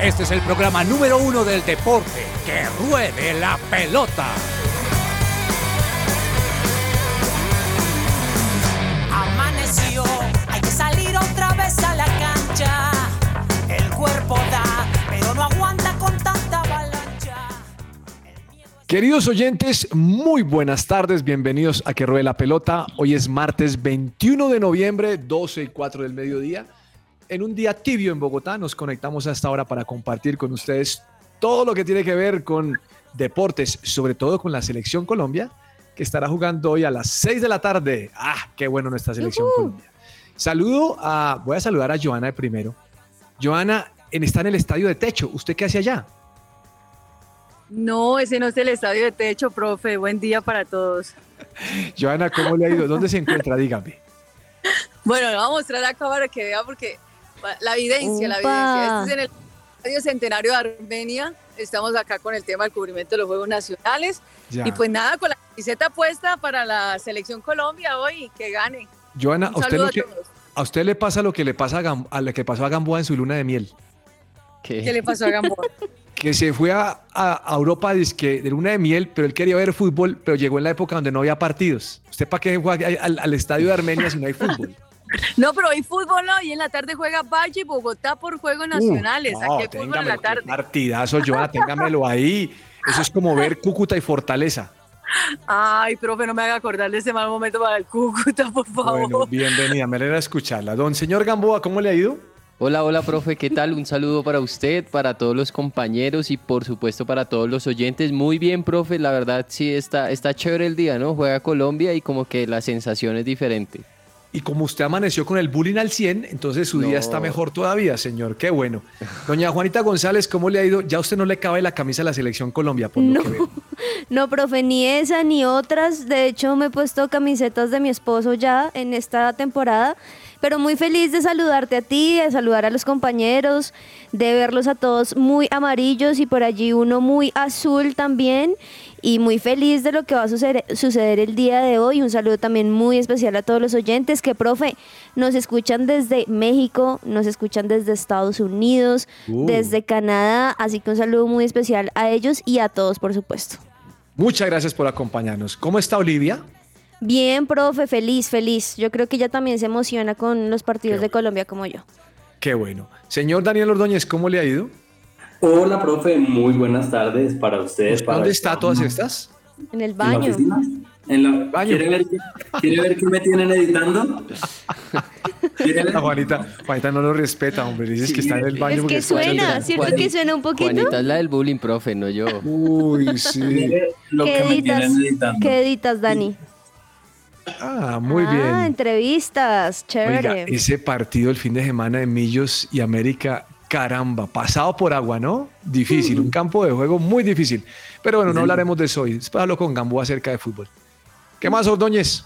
Este es el programa número uno del deporte. ¡Que ruede la pelota! Amaneció, hay que salir otra vez a la cancha. El cuerpo da, pero no aguanta con tanta avalancha. Queridos oyentes, muy buenas tardes, bienvenidos a Que Ruede la Pelota. Hoy es martes 21 de noviembre, 12 y 4 del mediodía. En un día tibio en Bogotá nos conectamos a esta hora para compartir con ustedes todo lo que tiene que ver con deportes, sobre todo con la selección Colombia, que estará jugando hoy a las 6 de la tarde. Ah, qué bueno nuestra selección Colombia. Saludo a, voy a saludar a Joana de primero. Joana en, está en el estadio de techo. ¿Usted qué hace allá? No, ese no es el estadio de techo, profe. Buen día para todos. Joana, ¿cómo le ha ido? ¿Dónde se encuentra? Dígame. Bueno, le voy a mostrar acá para que vea porque la evidencia, la evidencia. Este es en el Estadio Centenario de Armenia. Estamos acá con el tema del cubrimiento de los Juegos Nacionales. Ya. Y pues nada, con la camiseta puesta para la Selección Colombia hoy, que gane. Joana, Un ¿a usted, lo a que, todos. a usted le pasa lo que le pasa a, Gam- a lo que pasó a Gamboa en su luna de miel. ¿Qué le pasó a Gamboa? que se fue a, Europa dizque, de luna de miel, pero él quería ver fútbol, pero llegó en la época donde no había partidos. ¿Usted para qué fue al estadio de Armenia si no hay fútbol? No, pero hoy fútbol no, y en la tarde juega Valle y Bogotá por Juegos Nacionales. Uh, no, Aquí hay fútbol en la tarde. Partidazo, Joana, téngamelo ahí. Eso es como ver Cúcuta y Fortaleza. Ay, profe, no me haga acordar de ese mal momento para el Cúcuta, por favor. Bueno, bienvenida, me alegra escucharla. Don señor Gamboa, ¿cómo le ha ido? Hola, hola, profe, ¿qué tal? Un saludo para usted, para todos los compañeros y por supuesto para todos los oyentes. Muy bien, profe, la verdad sí está, está chévere el día, ¿no? Juega Colombia y como que la sensación es diferente. Y como usted amaneció con el bullying al 100, entonces su día está mejor todavía, señor. Qué bueno. Doña Juanita González, ¿cómo le ha ido? Ya usted no le cabe la camisa a la selección Colombia, por lo No. que veo. No, profe, ni esa ni otras. De hecho, me he puesto camisetas de mi esposo ya en esta temporada. Pero muy feliz de saludarte a ti, de saludar a los compañeros, de verlos a todos muy amarillos y por allí uno muy azul también. Y muy feliz de lo que va a suceder, suceder el día de hoy. Un saludo también muy especial a todos los oyentes que, profe, nos escuchan desde México, nos escuchan desde Estados Unidos, Uh. desde Canadá. Así que un saludo muy especial a ellos y a todos, por supuesto. Muchas gracias por acompañarnos. ¿Cómo está Olivia? Bien, profe, feliz, feliz. Yo creo que ella también se emociona con los partidos Qué de Colombia como yo. Qué bueno. Señor Daniel Ordóñez, ¿cómo le ha ido? Hola, profe, muy buenas tardes para ustedes. para ¿Dónde está todas estas? En el ¿En la baño. ¿En la- Baño. ¿Quiere, ver, ¿Quiere ver qué me tienen editando? La Juanita, Juanita no lo respeta, hombre. Dices que está en el baño. Es que suena, ¿cierto que suena un poquito? Juanita es la del bullying, profe, no yo. Uy, sí. Lo ¿Qué que me editas? tienen editando. ¿Qué editas, Dani? Ah, muy ah, bien. entrevistas, Oiga, chévere. ese partido el fin de semana de Millos y América, caramba, pasado por agua, ¿no? Difícil, un campo de juego muy difícil. Pero bueno, no hablaremos de eso hoy. Después hablo con Gamboa acerca de fútbol. ¿Qué más, Ordóñez?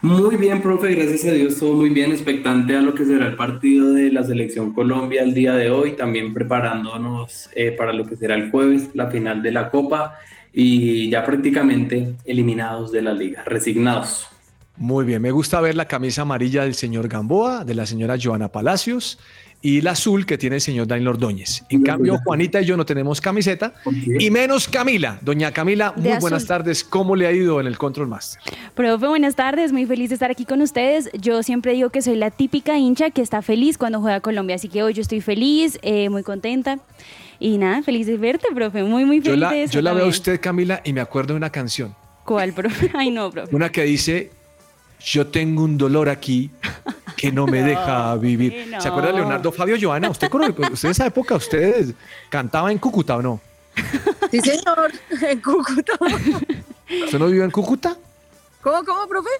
Muy bien, profe, gracias a Dios, todo muy bien, expectante a lo que será el partido de la Selección Colombia el día de hoy, también preparándonos eh, para lo que será el jueves, la final de la Copa y ya prácticamente eliminados de la liga, resignados. Muy bien, me gusta ver la camisa amarilla del señor Gamboa, de la señora Joana Palacios y la azul que tiene el señor Daniel Ordóñez. En cambio, Juanita y yo no tenemos camiseta y menos Camila. Doña Camila, De muy buenas azul. tardes. ¿Cómo le ha ido en el Control Master? Profe, buenas tardes, muy feliz de estar aquí con ustedes. Yo siempre digo que soy la típica hincha que está feliz cuando juega Colombia, así que hoy yo estoy feliz, eh, muy contenta. Y nada, feliz de verte, profe, muy, muy Yo feliz la, de eso yo la veo a usted, Camila, y me acuerdo de una canción. ¿Cuál, profe? Ay, no, profe. Una que dice, yo tengo un dolor aquí que no me deja vivir. no. ¿Se acuerda de Leonardo Fabio Joana? ¿Usted, usted en esa época, usted cantaba en Cúcuta o no? Sí, señor, en Cúcuta. ¿Usted no vivió en Cúcuta? ¿Cómo, cómo, profe?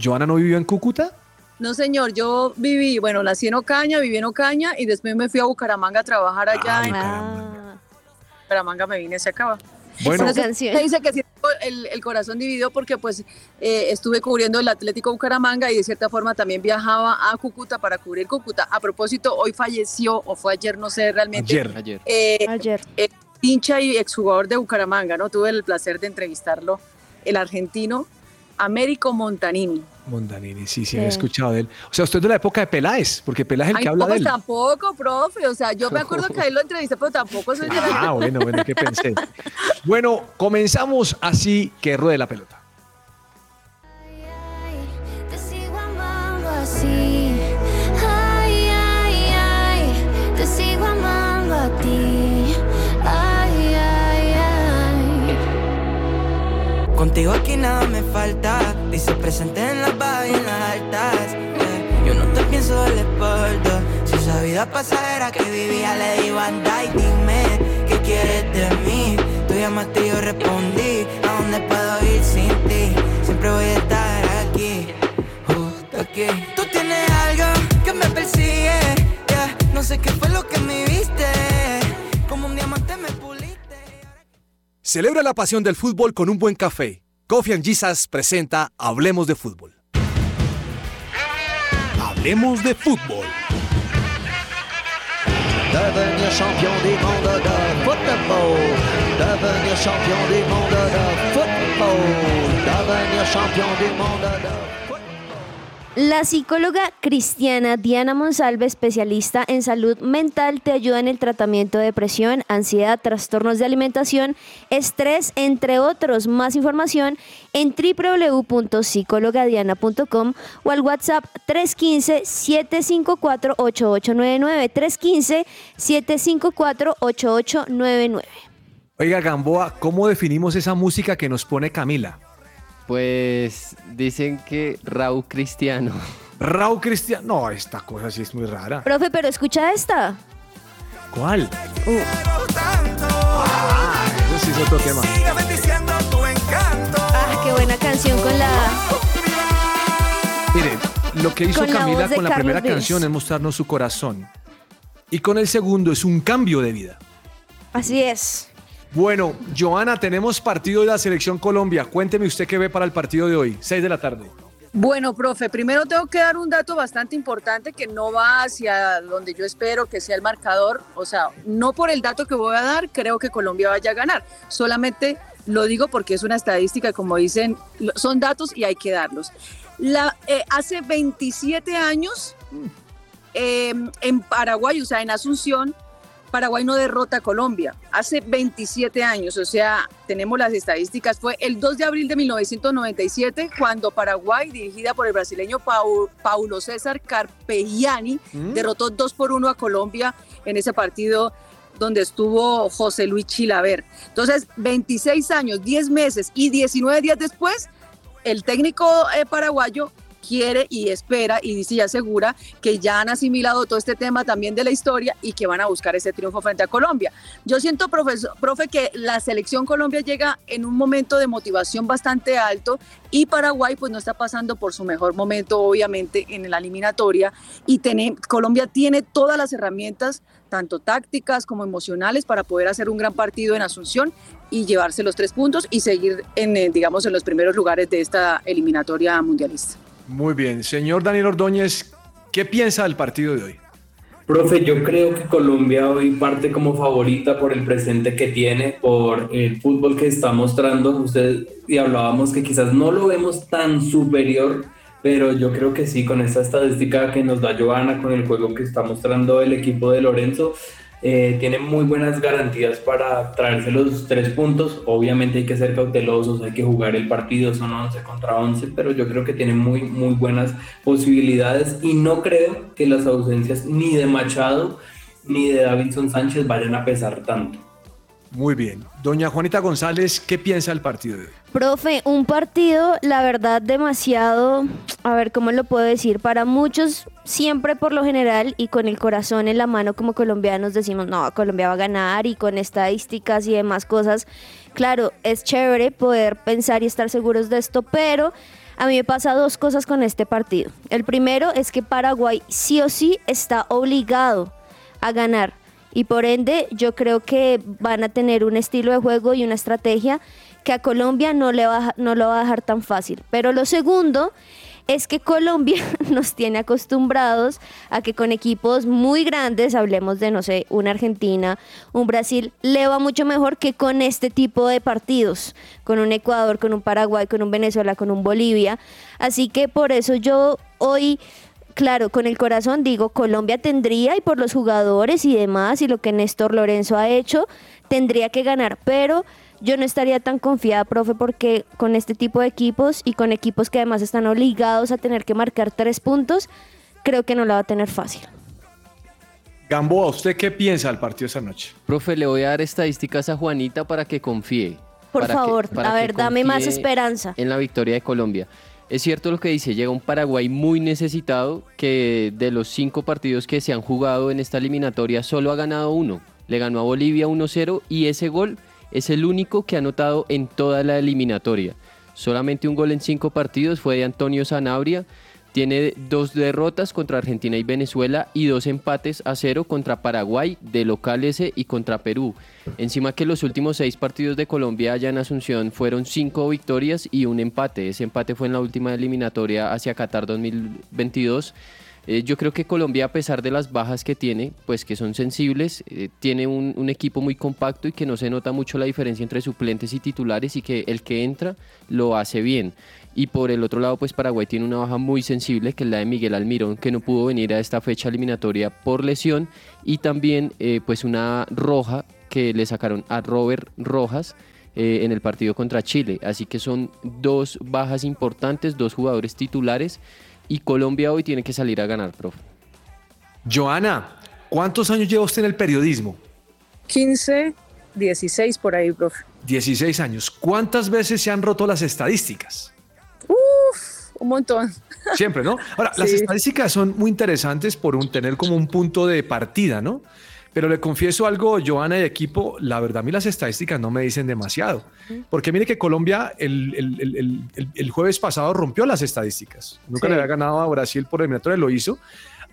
¿Joana no vivió en Cúcuta? No, señor, yo viví, bueno, nací en Ocaña, viví en Ocaña y después me fui a Bucaramanga a trabajar allá. Ay, en Ah, Bucaramanga me vine, se acaba. Bueno, canción. se dice que sí, el, el corazón dividió porque pues eh, estuve cubriendo el Atlético Bucaramanga y de cierta forma también viajaba a Cúcuta para cubrir Cúcuta. A propósito, hoy falleció o fue ayer, no sé realmente, ayer. Ayer. eh, ayer. hincha y exjugador de Bucaramanga, ¿no? Tuve el placer de entrevistarlo, el argentino Américo Montanini. Mondanini, sí, sí, Sí. he escuchado de él. O sea, usted es de la época de Peláez, porque Peláez es el Ay, que no, habla de pues él. tampoco, profe. O sea, yo me acuerdo que a él lo entrevisté, pero tampoco soy de la Ah, bueno, bueno, ¿qué pensé? Bueno, comenzamos así que ruede la pelota. Te sigo amando así. Ay, ay, ay. Te sigo amando a ti. Ay, ay, ay. Contigo aquí nada me falta. Dice presente en las y las altas. yeah. Yo no te pienso de la espalda. Si esa vida pasajera que vivía le digo anda y dime qué quieres de mí. Tú llamaste y yo respondí. ¿A dónde puedo ir sin ti? Siempre voy a estar aquí, justo aquí. Tú tienes algo que me persigue. yeah. No sé qué fue lo que me viste. Como un diamante me puliste. Celebra la pasión del fútbol con un buen café. Coffee and Jesus presenta Hablemos de fútbol. Hablemos de fútbol. Devenir champion du monde de football. Devenir champion du monde de football. Devenir champion du monde de. La psicóloga cristiana Diana Monsalve, especialista en salud mental, te ayuda en el tratamiento de depresión, ansiedad, trastornos de alimentación, estrés, entre otros. Más información en www.psicologadiana.com o al WhatsApp 315-754-8899. 315-754-8899. Oiga, Gamboa, ¿cómo definimos esa música que nos pone Camila? Pues dicen que Raúl Cristiano. Raúl Cristiano. No, esta cosa sí es muy rara. Profe, pero escucha esta. ¿Cuál? Uh, Ah, eso sí es otro tema. ah, qué buena canción con la... Mire, lo que hizo Con Camila con la Carlos primera canción es mostrarnos su corazón. Y con el segundo es un cambio de vida. Así es. Bueno, Joana, tenemos partido de la Selección Colombia. Cuénteme usted qué ve para el partido de hoy, 6 de la tarde. Bueno, profe, primero tengo que dar un dato bastante importante que no va hacia donde yo espero que sea el marcador. O sea, no por el dato que voy a dar, creo que Colombia vaya a ganar. Solamente lo digo porque es una estadística, como dicen, son datos y hay que darlos. La, eh, hace 27 años, eh, en Paraguay, o sea, en Asunción, Paraguay no derrota a Colombia. Hace 27 años, o sea, tenemos las estadísticas. Fue el 2 de abril de 1997 cuando Paraguay, dirigida por el brasileño Pau- Paulo César Carpegiani, derrotó 2 por 1 a Colombia en ese partido donde estuvo José Luis Chilaver. Entonces, 26 años, 10 meses y 19 días después, el técnico eh, paraguayo quiere y espera y dice y asegura que ya han asimilado todo este tema también de la historia y que van a buscar ese triunfo frente a Colombia. Yo siento, profesor, profe, que la selección Colombia llega en un momento de motivación bastante alto y Paraguay pues no está pasando por su mejor momento, obviamente, en la eliminatoria y tiene- Colombia tiene todas las herramientas, tanto tácticas como emocionales, para poder hacer un gran partido en Asunción y llevarse los tres puntos y seguir en, eh, digamos, en los primeros lugares de esta eliminatoria mundialista. Muy bien. Señor Daniel Ordóñez, ¿qué piensa del partido de hoy? Profe, yo creo que Colombia hoy parte como favorita por el presente que tiene, por el fútbol que está mostrando. Usted y hablábamos que quizás no lo vemos tan superior, pero yo creo que sí, con esta estadística que nos da Joana, con el juego que está mostrando el equipo de Lorenzo, eh, tiene muy buenas garantías para traerse los tres puntos. Obviamente hay que ser cautelosos, hay que jugar el partido, son 11 contra 11, pero yo creo que tiene muy, muy buenas posibilidades y no creo que las ausencias ni de Machado ni de Davinson Sánchez vayan a pesar tanto. Muy bien. Doña Juanita González, ¿qué piensa del partido de hoy? Profe, un partido, la verdad, demasiado, a ver cómo lo puedo decir, para muchos siempre por lo general y con el corazón en la mano como colombianos decimos, no, Colombia va a ganar y con estadísticas y demás cosas. Claro, es chévere poder pensar y estar seguros de esto, pero a mí me pasa dos cosas con este partido. El primero es que Paraguay sí o sí está obligado a ganar. Y por ende, yo creo que van a tener un estilo de juego y una estrategia que a Colombia no le va no lo va a dejar tan fácil. Pero lo segundo es que Colombia nos tiene acostumbrados a que con equipos muy grandes, hablemos de, no sé, una Argentina, un Brasil, le va mucho mejor que con este tipo de partidos, con un Ecuador, con un Paraguay, con un Venezuela, con un Bolivia. Así que por eso yo hoy claro, con el corazón digo, Colombia tendría y por los jugadores y demás y lo que Néstor Lorenzo ha hecho, tendría que ganar, pero yo no estaría tan confiada, profe, porque con este tipo de equipos y con equipos que además están obligados a tener que marcar tres puntos, creo que no la va a tener fácil. Gamboa, ¿usted qué piensa del partido esta noche? Profe, le voy a dar estadísticas a Juanita para que confíe. Por que- favor, para a que ver, dame más esperanza. En la victoria de Colombia. Es cierto lo que dice, llega un Paraguay muy necesitado que de los cinco partidos que se han jugado en esta eliminatoria solo ha ganado uno. Le ganó a Bolivia 1-0 y ese gol es el único que ha anotado en toda la eliminatoria. Solamente un gol en cinco partidos fue de Antonio Sanabria. Tiene dos derrotas contra Argentina y Venezuela y dos empates a cero contra Paraguay, de local ese y contra Perú. Encima que los últimos seis partidos de Colombia allá en Asunción fueron cinco victorias y un empate. Ese empate fue en la última eliminatoria hacia Qatar 2022. Eh, yo creo que Colombia, a pesar de las bajas que tiene, pues que son sensibles, eh, tiene un, equipo muy compacto y que no se nota mucho la diferencia entre suplentes y titulares y que el que entra lo hace bien. Y por el otro lado, pues Paraguay tiene una baja muy sensible, que es la de Miguel Almirón, que no pudo venir a esta fecha eliminatoria por lesión, y también eh, pues una roja que le sacaron a Robert Rojas en el partido contra Chile. Así que son dos bajas importantes, dos jugadores titulares, y Colombia hoy tiene que salir a ganar, profe. Joana, ¿cuántos años lleva usted en el periodismo? 15, 16 por ahí, profe. 16 años. ¿Cuántas veces se han roto las estadísticas? Uf, un montón. Siempre, ¿no? Ahora, las estadísticas son muy interesantes por un, tener como un punto de partida, ¿no? Pero le confieso algo, Joana y equipo, la verdad a mí las estadísticas no me dicen demasiado. Porque mire que Colombia el, el- el- el- jueves pasado rompió las estadísticas. Nunca Sí. le había ganado a Brasil por eliminatoria, lo hizo.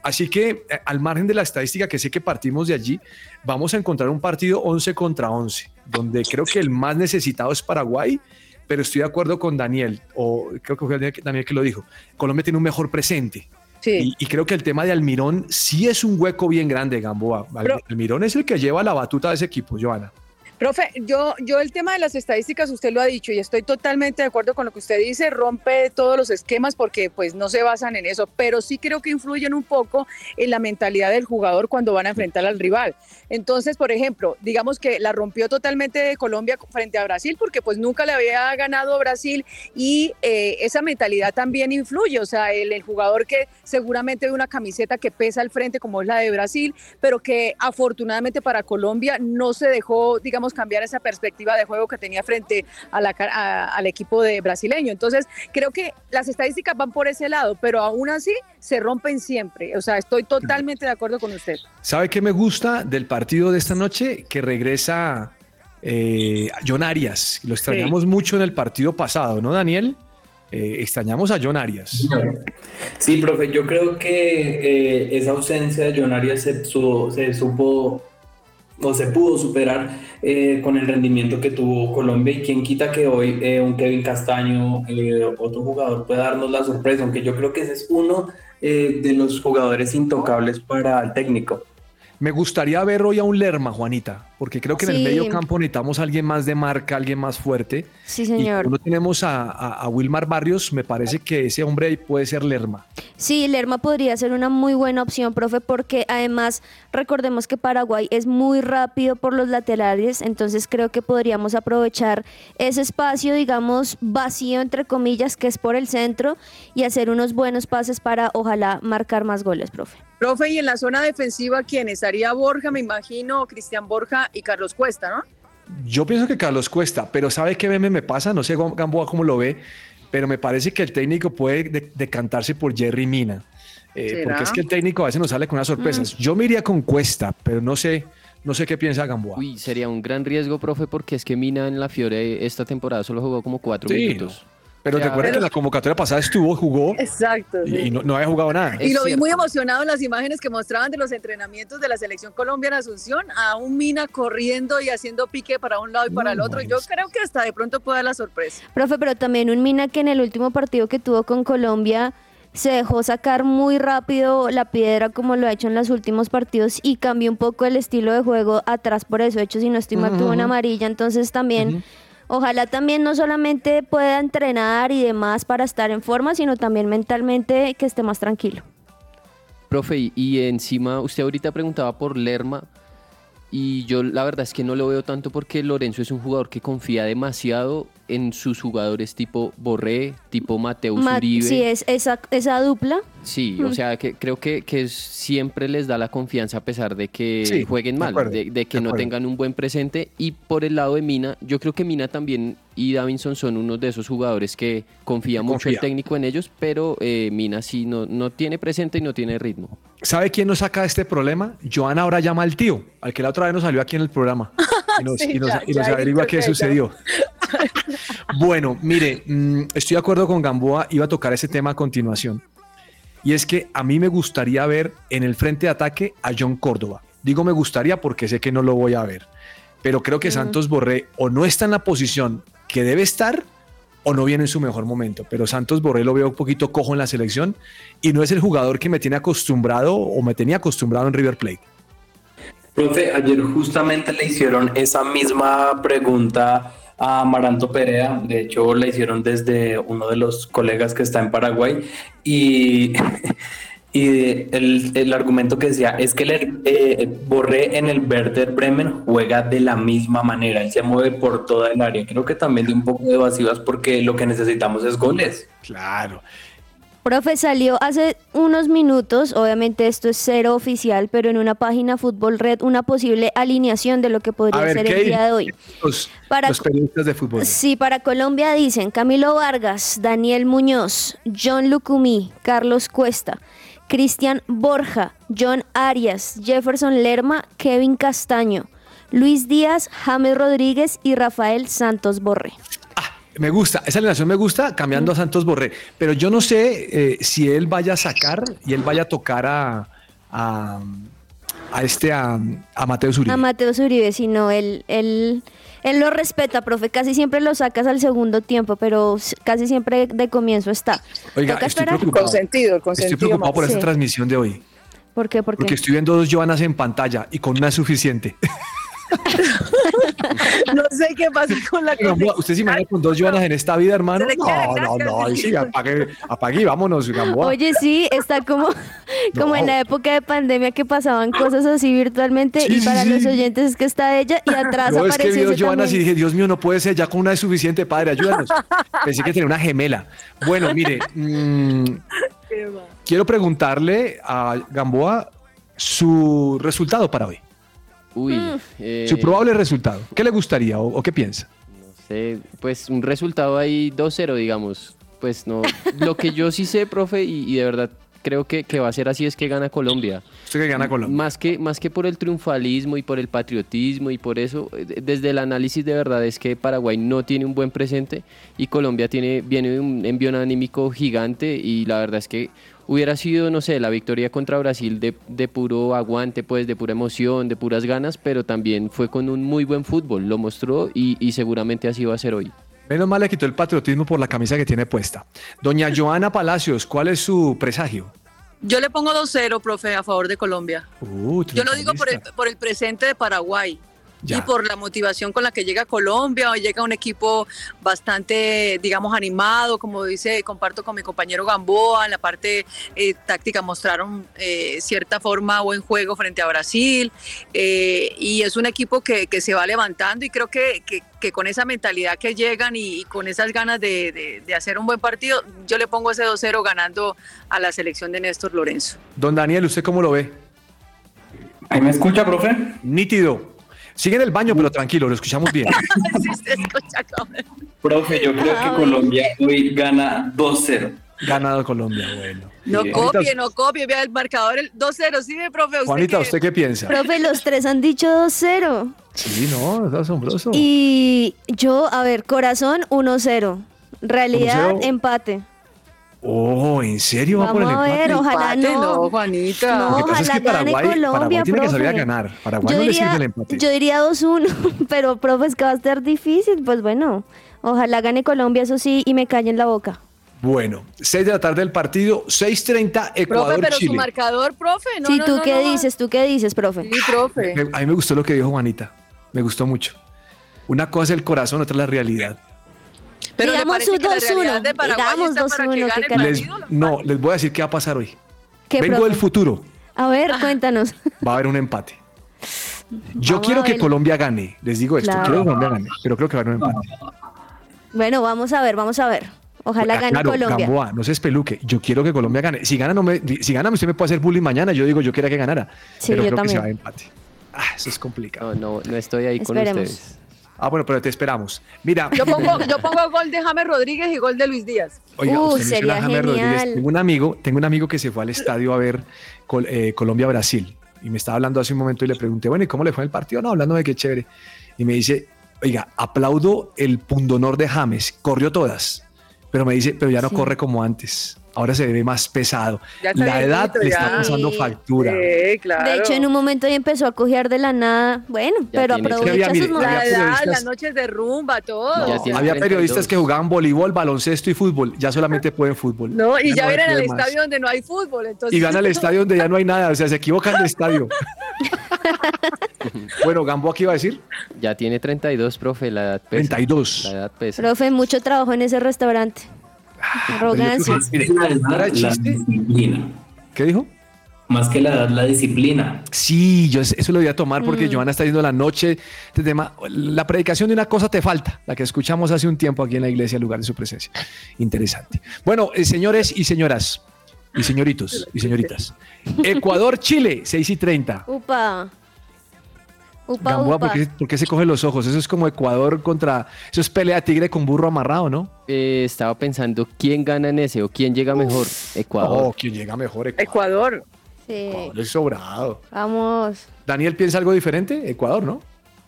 Así que eh, al margen de la estadística, que sé que partimos de allí, vamos a encontrar un partido 11 contra 11, donde creo que el más necesitado es Paraguay, pero estoy de acuerdo con Daniel, o creo que fue Daniel que lo dijo. Colombia tiene un mejor presente. Sí. Y, y creo que el tema de Almirón sí es un hueco bien grande, Gamboa. Pero- Almirón es el que lleva la batuta de ese equipo, Joana. Profe, yo, yo el tema de las estadísticas, usted lo ha dicho y estoy totalmente de acuerdo con lo que usted dice, rompe todos los esquemas porque pues no se basan en eso, pero sí creo que influyen un poco en la mentalidad del jugador cuando van a enfrentar al rival. Entonces, por ejemplo, digamos que la rompió totalmente de Colombia frente a Brasil porque pues nunca le había ganado Brasil y eh, esa mentalidad también influye, o sea, el, el jugador que seguramente ve una camiseta que pesa al frente como es la de Brasil, pero que afortunadamente para Colombia no se dejó, digamos, cambiar esa perspectiva de juego que tenía frente a la, ca- a- al equipo de brasileño. Entonces, creo que las estadísticas van por ese lado, pero aún así se rompen siempre. O sea, estoy totalmente de acuerdo con usted. ¿Sabe qué me gusta del partido de esta noche? Que regresa eh, John Arias. Lo extrañamos mucho en el partido pasado, ¿no, Daniel? Eh, extrañamos a John Arias. Sí, profe, yo creo que eh, esa ausencia de John Arias se, su- se supo o se pudo superar eh, con el rendimiento que tuvo Colombia y quien quita que hoy eh, un Kevin Castaño, eh, otro jugador, pueda darnos la sorpresa, aunque yo creo que ese es uno eh, de los jugadores intocables para el técnico. Me gustaría ver hoy a un Lerma, Juanita, porque creo que en el medio campo necesitamos a alguien más de marca, alguien más fuerte. Sí, Y señor. cuando tenemos a, a- a Wilmar Barrios, me parece que ese hombre ahí puede ser Lerma. Sí, Lerma podría ser una muy buena opción, profe, porque además recordemos que Paraguay es muy rápido por los laterales, entonces creo que podríamos aprovechar ese espacio, digamos, vacío, entre comillas, que es por el centro y hacer unos buenos pases para, ojalá, marcar más goles, profe. Profe, y en la zona defensiva, ¿quién? Estaría Borja, me imagino, Cristian Borja y Carlos Cuesta, ¿no? Yo pienso que Carlos Cuesta, pero ¿sabe qué meme me pasa? No sé Gamboa cómo lo ve, pero me parece que el técnico puede de- decantarse por Jerry Mina. Eh, porque es que el técnico a veces nos sale con unas sorpresas. Yo me iría con Cuesta, pero no sé, no sé qué piensa Gamboa. Uy, sería un gran riesgo, profe, porque es que Mina en la Fiore esta temporada solo jugó como cuatro Sí, minutos. Pero te acuerdas que la convocatoria pasada estuvo, jugó Exacto. sí. y, y no, no había jugado nada. Y lo vi muy emocionado en las imágenes que mostraban de los entrenamientos de la selección colombiana Asunción, a un Mina corriendo y haciendo pique para un lado y para el otro. Yo creo que hasta de pronto puede dar la sorpresa. Profe, pero también un Mina que en el último partido que tuvo con Colombia se dejó sacar muy rápido la piedra como lo ha hecho en los últimos partidos y cambió un poco el estilo de juego atrás por eso. De hecho, si no estoy mal, tuvo una amarilla, entonces también... Ojalá también no solamente pueda entrenar y demás para estar en forma, sino también mentalmente que esté más tranquilo. Profe, y- encima usted ahorita preguntaba por Lerma y yo la verdad es que no lo veo tanto porque Lorenzo es un jugador que confía demasiado en sus jugadores tipo Borré, tipo Mateus Ma- Uribe. sí, es esa, esa dupla. Sí, o Mm. sea, que creo que, que siempre les da la confianza a pesar de que Sí, jueguen de mal, acuerdo, de, de que de no tengan un buen presente. Y por el lado de Mina, yo creo que Mina también y Davinson son unos de esos jugadores que confía mucho el técnico en ellos, pero eh, Mina sí no, no tiene presente y no tiene ritmo. ¿Sabe quién nos saca de este problema? Joana ahora llama al tío, al que la otra vez nos salió aquí en el programa. Y nos, Sí, y nos- ya- y nos ya averigua visto qué sucedió. bueno, mire, mm, estoy de acuerdo con Gamboa, iba a tocar ese tema a continuación. Y es que a mí me gustaría ver en el frente de ataque a John Córdoba. Digo me gustaría porque sé que no lo voy a ver. Pero creo que Santos Borré o no está en la posición que debe estar o no viene en su mejor momento. Pero Santos Borré lo veo un poquito cojo en la selección y no es el jugador que me tiene acostumbrado o me tenía acostumbrado en River Plate. Profe, ayer justamente le hicieron esa misma pregunta a Amaranto Perea, de hecho la hicieron desde uno de los colegas que está en Paraguay y, y el, el argumento que decía es que el eh, Borré en el Werder Bremen juega de la misma manera, él se mueve por toda el área, creo que también de un poco de evasivas porque lo que necesitamos es goles. Claro. Profe, salió hace unos minutos, obviamente esto es cero oficial, pero en una página Fútbol Red una posible alineación de lo que podría ver, ser ¿qué el día de hoy. Los, Para los periodistas de fútbol. Sí, para Colombia dicen Camilo Vargas, Daniel Muñoz, John Lucumí, Carlos Cuesta, Cristian Borja, John Arias, Jefferson Lerma, Kevin Castaño, Luis Díaz, James Rodríguez y Rafael Santos Borré. Me gusta, esa alineación me gusta, cambiando a Santos Borré. Pero yo no sé eh, si él vaya a sacar y él vaya a tocar a, a, a este, a, a Mateus Uribe. A Mateus Uribe, si no, él, él, él lo respeta, profe. Casi siempre lo sacas al segundo tiempo, pero casi siempre de comienzo está. Oiga, Toca estoy esperar. preocupado. Consentido, Estoy consentido. preocupado por Sí. esta transmisión de hoy. ¿Por qué? ¿Por qué? Porque estoy viendo dos Joanas en pantalla y con una es suficiente. No sé qué pasa con la conexión. ¿Usted se imagina con dos Joanas en esta vida, hermano? No, no, no. ahí Sí, apague, apague y vámonos, Gamboa. Oye, sí, está como, como en la época de pandemia que pasaban cosas así virtualmente Sí, y sí, para sí. los oyentes es que está ella y atrás No, es que apareció vi Joanas y dije, Dios mío, no puede ser, ya con una es suficiente, padre, ayúdanos. Pensé que tenía una gemela. Bueno, mire, mm, quiero preguntarle a Gamboa su resultado para hoy, Uy, Mm. eh, su probable resultado. ¿Qué le gustaría o, o qué piensa? sé, pues un resultado ahí 2-0, digamos. Pues no, lo que yo sí sé, profe, y, y de verdad creo que, que va a ser así es que gana Colombia. Usted que gana Colombia. Más que, más que por el triunfalismo y por el patriotismo y por eso, eh, de- desde el análisis de verdad es que Paraguay no tiene un buen presente y Colombia tiene, viene de un envío anímico gigante y la verdad es que hubiera sido, no sé, la victoria contra Brasil de, de puro aguante, pues de pura emoción, de puras ganas, pero también fue con un muy buen fútbol, lo mostró y, y seguramente así va a ser hoy. Menos mal le quitó el patriotismo por la camisa que tiene puesta. Doña Joana Palacios, ¿cuál es su presagio? Yo le pongo 2-0, profe, a favor de Colombia. Uh, Yo lo digo por el, por el presente de Paraguay Ya. y por la motivación con la que llega Colombia. Hoy llega un equipo bastante, digamos, animado, como dice, comparto con mi compañero Gamboa. En la parte eh, táctica mostraron eh, cierta forma, buen juego frente a Brasil. eh, y es un equipo que, que se va levantando y creo que, que- que con esa mentalidad que llegan y, y con esas ganas de, de- de hacer un buen partido, yo le pongo ese 2-0 ganando a la selección de Néstor Lorenzo. Don Daniel, ¿usted cómo lo ve? ¿Ahí me escucha, profe? Nítido. Sigue en el baño, pero tranquilo, lo escuchamos bien. Sí, se escucha como- Profe, yo creo que Colombia hoy gana 2-0. Ganado Colombia, bueno. No Sí. copie, no copie, vea el marcador, el 2-0, sí, profe. ¿usted Juanita, qué? ¿usted qué piensa? Profe, los tres han dicho 2-0. Sí, no, es asombroso. Y yo, a ver, corazón 1-0. Realidad, 1-0. empate. Oh, ¿en serio va por el Vamos a empate? ver, ojalá Empate, no. no, Juanita. No, pasa es ojalá que gane Paraguay, Colombia, Paraguay tiene que salir a profe. ganar. Paraguay Yo no le diría, sirve el empate. yo diría 2-1, pero profe, es que va a estar difícil. Pues bueno, ojalá gane Colombia, eso sí, y me calle en la boca. Bueno, 6 de la tarde del partido, 6.30 Profe, pero su marcador, profe, no, sí, ¿tú no, qué no. dices? ¿Tú qué dices, profe? Sí, profe. A mí me gustó lo que dijo Juanita. Me gustó mucho. Una cosa es el corazón, otra es la realidad. Pero ¿le Digamos parece un que la realidad 2-1, de Paraguay digamos está para que 2-1, gane qué el carajo. Les- partido? no, les voy a decir qué va a pasar hoy. ¿Qué, Vengo profe? del futuro. A ver, cuéntanos. Va a haber un empate. Yo Vamos quiero que. Colombia gane. Les digo esto. Claro. Quiero que Colombia gane. Pero creo que va a haber un empate. Bueno, vamos a ver, vamos a ver. Ojalá Ah, gane claro, Colombia. Gamboa, no se espeluque. Yo quiero que Colombia gane. Si gana, no me, si gana, usted me puede hacer bullying mañana. Yo digo, yo quería que ganara. Sí, pero yo creo que se también. va a empate. Ah, eso es complicado. No, no, no estoy ahí con Esperemos. ustedes. Ah, bueno, pero te esperamos. Mira, Yo pongo, yo pongo gol de James Rodríguez y gol de Luis Díaz. Oiga, Uh, usted sería James Rodríguez. genial. Tengo un amigo, tengo un amigo que se fue al estadio a ver Col- eh, Colombia-Brasil y me estaba hablando hace un momento y le pregunté, bueno, ¿y cómo le fue el partido? No, hablando de qué chévere. Y me dice, oiga, aplaudo el pundonor de James, corrió todas, pero me dice, pero ya no Sí. corre como antes. Ahora se ve más pesado. La edad le está pasando Sí. factura. Sí, claro. De hecho, en un momento ya empezó a cojear de la nada. Bueno, pero aprovecha Había, mire, sus La edad, las noches de rumba, todo. Había 32. periodistas que jugaban voleibol, baloncesto y fútbol. Ya solamente pueden fútbol. No, y ya no vienen al estadio donde no hay fútbol. Entonces, y van al estadio donde ya no hay nada, o sea, se equivocan de estadio. bueno, Gambo aquí iba a decir Ya tiene 32, profe, la edad pesa. 32. La edad pesa. Profe, mucho trabajo en ese restaurante. Arrogancia. Más que la edad, ¿Era la chiste? disciplina. ¿Qué dijo? Más que la edad, la disciplina. Sí, yo es- eso lo voy a tomar Mm. porque Joana está diciendo la noche, este tema, la predicación de una cosa te falta, la que escuchamos hace un tiempo aquí en la iglesia, lugar de su presencia. Interesante. Bueno, eh, señores y señoras, y señoritos y señoritas, Ecuador, Chile, 6 y 30. Upa. Upa, Gamboa, upa. ¿por qué, por qué se coge los ojos? Eso es como Ecuador contra. Eso es pelea tigre con burro amarrado, ¿no? Eh, estaba pensando quién gana en ese o quién llega mejor. Ecuador. Oh, quien llega mejor. Ecuador. Ecuador. Sí. Ecuador es sobrado. Vamos. Daniel piensa algo diferente. Ecuador, ¿no?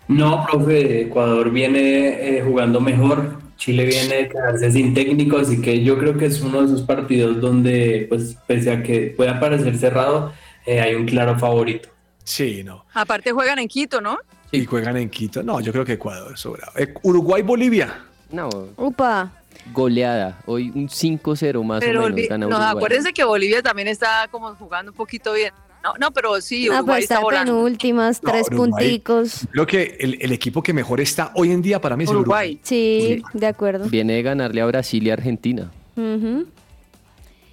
No, profe, Ecuador viene eh, jugando mejor. Chile viene de quedarse sin técnico, así que yo creo que es uno de esos partidos donde, pues, pese a que pueda parecer cerrado, eh, hay un claro favorito. Sí, no. Aparte juegan en Quito, ¿no? Y juegan en Quito. No, yo creo que Ecuador es sobrado. Eh, Uruguay-Bolivia. No, Upa. goleada. Hoy un 5-0 más Pero o menos gana no, acuérdense que Bolivia también está como jugando un poquito bien. No, no, pero sí, Ah, Uruguay pues está está volando. penúltimas, No, tres Uruguay. punticos. Creo que el, el equipo que mejor está hoy en día para mí es Uruguay. Uruguay. Sí, de acuerdo. Viene de ganarle a Brasil y Argentina. Ujú.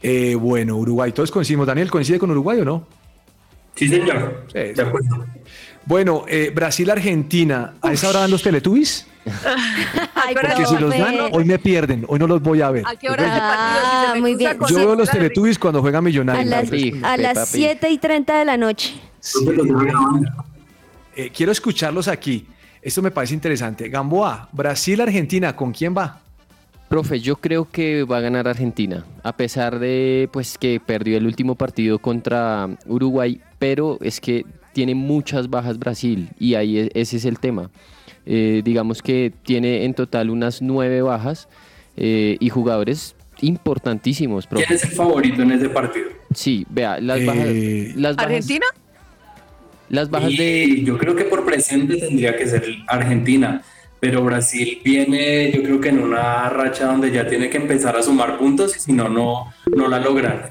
Eh, bueno, Uruguay. Todos coincidimos. Daniel, ¿coincide con Uruguay o no? Sí, señor. Sí, De acuerdo. Bueno, eh, Brasil-Argentina. ¿A esa hora dan los Teletubbies? Ay, Porque si los dan, hoy me pierden. Hoy no los voy a ver. ¿A qué hora? Si Ah, muy bien. con Yo veo los Teletubbies cuando juega A Millonarios. las, Sí, a las Peppa Pig. 7 y 30 de la noche. Eh, quiero escucharlos aquí. Esto me parece interesante. Gamboa, Brasil-Argentina, ¿con quién va? Profe, yo creo que va a ganar Argentina, a pesar de pues que perdió el último partido contra Uruguay, pero es que tiene muchas bajas Brasil y ahí e- ese es el tema. Eh, digamos que tiene en total unas nueve bajas eh, y jugadores importantísimos. profe. ¿Quién es el favorito en ese partido? Sí, vea, las bajas, Eh, las bajas, ¿Argentina? las bajas Y de yo creo que por presente tendría que ser Argentina, pero Brasil viene, yo creo que en una racha donde ya tiene que empezar a sumar puntos y si no, no, no la logran.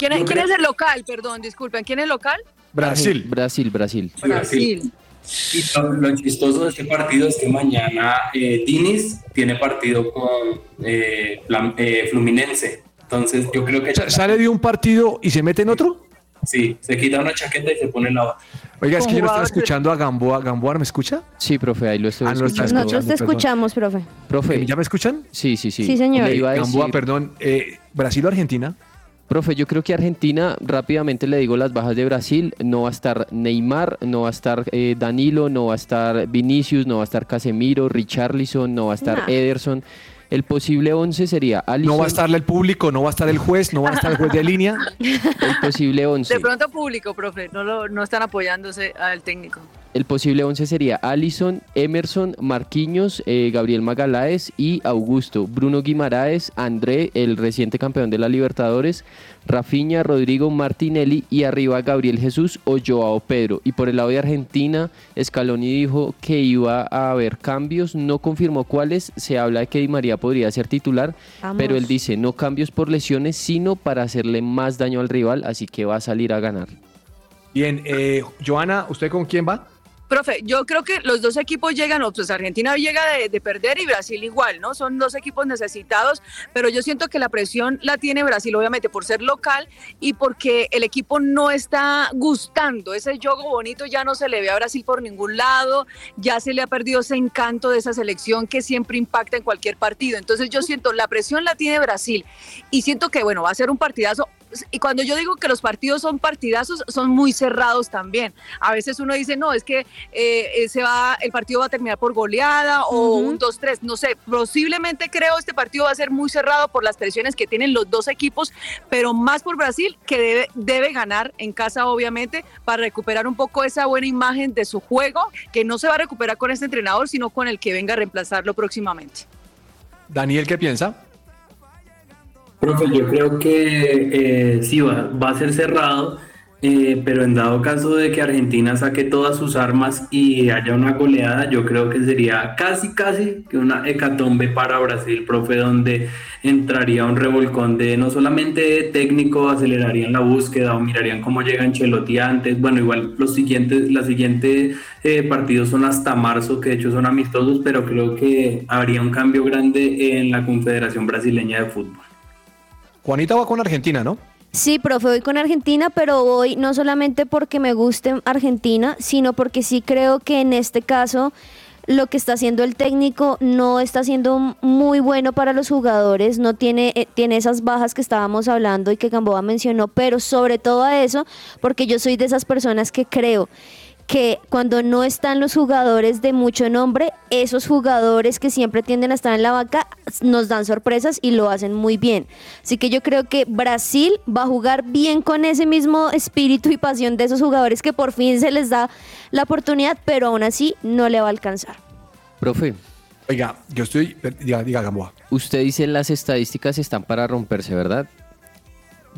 ¿Quién, es- quién es el local? Perdón, disculpen. ¿Quién es el local? Brasil. Brasil, Brasil. Brasil. Y lo, lo chistoso de este partido es que mañana eh, Diniz tiene partido con eh, Flam- eh, Fluminense. Entonces yo creo que Sa- ¿Sale de un partido y se mete en otro? sí, se quita una chaqueta y se pone la otra. Oiga, es que yo no estaba escuchando a Gamboa. ¿Gamboa me escucha? Sí, profe, ahí lo estoy Ah, escuchando. Nosotros te perdón. escuchamos, profe. Profe, ¿Ya me escuchan? sí, sí, sí. Sí, señor. Gamboa, decir- perdón. Eh, ¿Brasil o Argentina? Profe, yo creo que Argentina, rápidamente le digo las bajas de Brasil, no va a estar Neymar, no va a estar eh, Danilo, no va a estar Vinicius, no va a estar Casemiro, Richarlison, no va a estar Nah. Ederson. El posible 11 sería Alisson. No va a estar el público, no va a estar el juez, no va a estar el juez de línea. El posible 11. De pronto público, profe. No, lo, no están apoyándose al técnico. El posible 11 sería Allison, Emerson, Marquinhos, eh, Gabriel Magaláes y Augusto, Bruno Guimaraes, André, el reciente campeón de la Libertadores, Rafinha, Rodrigo Martinelli y arriba Gabriel Jesús o Joao Pedro. Y por el lado de Argentina, Scaloni dijo que iba a haber cambios, no confirmó cuáles, se habla de que Di María podría ser titular, Vamos. pero él dice no cambios por lesiones, sino para hacerle más daño al rival, así que va a salir a ganar. Bien, eh, Joana, ¿usted con quién va? Profe, yo creo que los dos equipos llegan, pues Argentina llega de, de perder y Brasil igual, ¿no? Son dos equipos necesitados, pero yo siento que la presión la tiene Brasil, obviamente, por ser local y porque el equipo no está gustando. Ese juego bonito ya no se le ve a Brasil por ningún lado, ya se le ha perdido ese encanto de esa selección que siempre impacta en cualquier partido. Entonces yo siento, la presión la tiene Brasil y siento que, bueno, va a ser un partidazo. Y cuando yo digo que los partidos son partidazos, son muy cerrados también. A veces uno dice, no, es que eh, se va, el partido va a terminar por goleada o un 2-3, no sé, posiblemente creo este partido va a ser muy cerrado por las presiones que tienen los dos equipos, pero más por Brasil que debe, debe ganar en casa obviamente para recuperar un poco esa buena imagen de su juego, que no se va a recuperar con este entrenador, sino con el que venga a reemplazarlo próximamente. Daniel, ¿qué piensa? Profe, yo creo que eh, sí, va, va a ser cerrado, eh, pero en dado caso de que Argentina saque todas sus armas y haya una goleada, yo creo que sería casi, casi que una hecatombe para Brasil, profe, donde entraría un revolcón de no solamente técnico, acelerarían la búsqueda o mirarían cómo llega Ancelotti antes. Bueno, igual los siguientes, los siguientes eh, partidos son hasta marzo, que de hecho son amistosos, pero creo que habría un cambio grande en la Confederación Brasileña de Fútbol. Juanita va con Argentina, ¿no? Sí, profe, voy con Argentina, pero voy no solamente porque me guste Argentina, sino porque sí creo que en este caso lo que está haciendo el técnico no está siendo muy bueno para los jugadores, no tiene, eh, tiene esas bajas que estábamos hablando y que Gamboa mencionó, pero sobre todo a eso, porque yo soy de esas personas que creo que cuando no están los jugadores de mucho nombre, esos jugadores que siempre tienden a estar en la banca nos dan sorpresas y lo hacen muy bien. Así que yo creo que Brasil va a jugar bien con ese mismo espíritu y pasión de esos jugadores que por fin se les da la oportunidad, pero aún así no le va a alcanzar. Profe, Oiga, yo estoy. Diga, diga Gamboa. usted dice las estadísticas están para romperse, ¿verdad?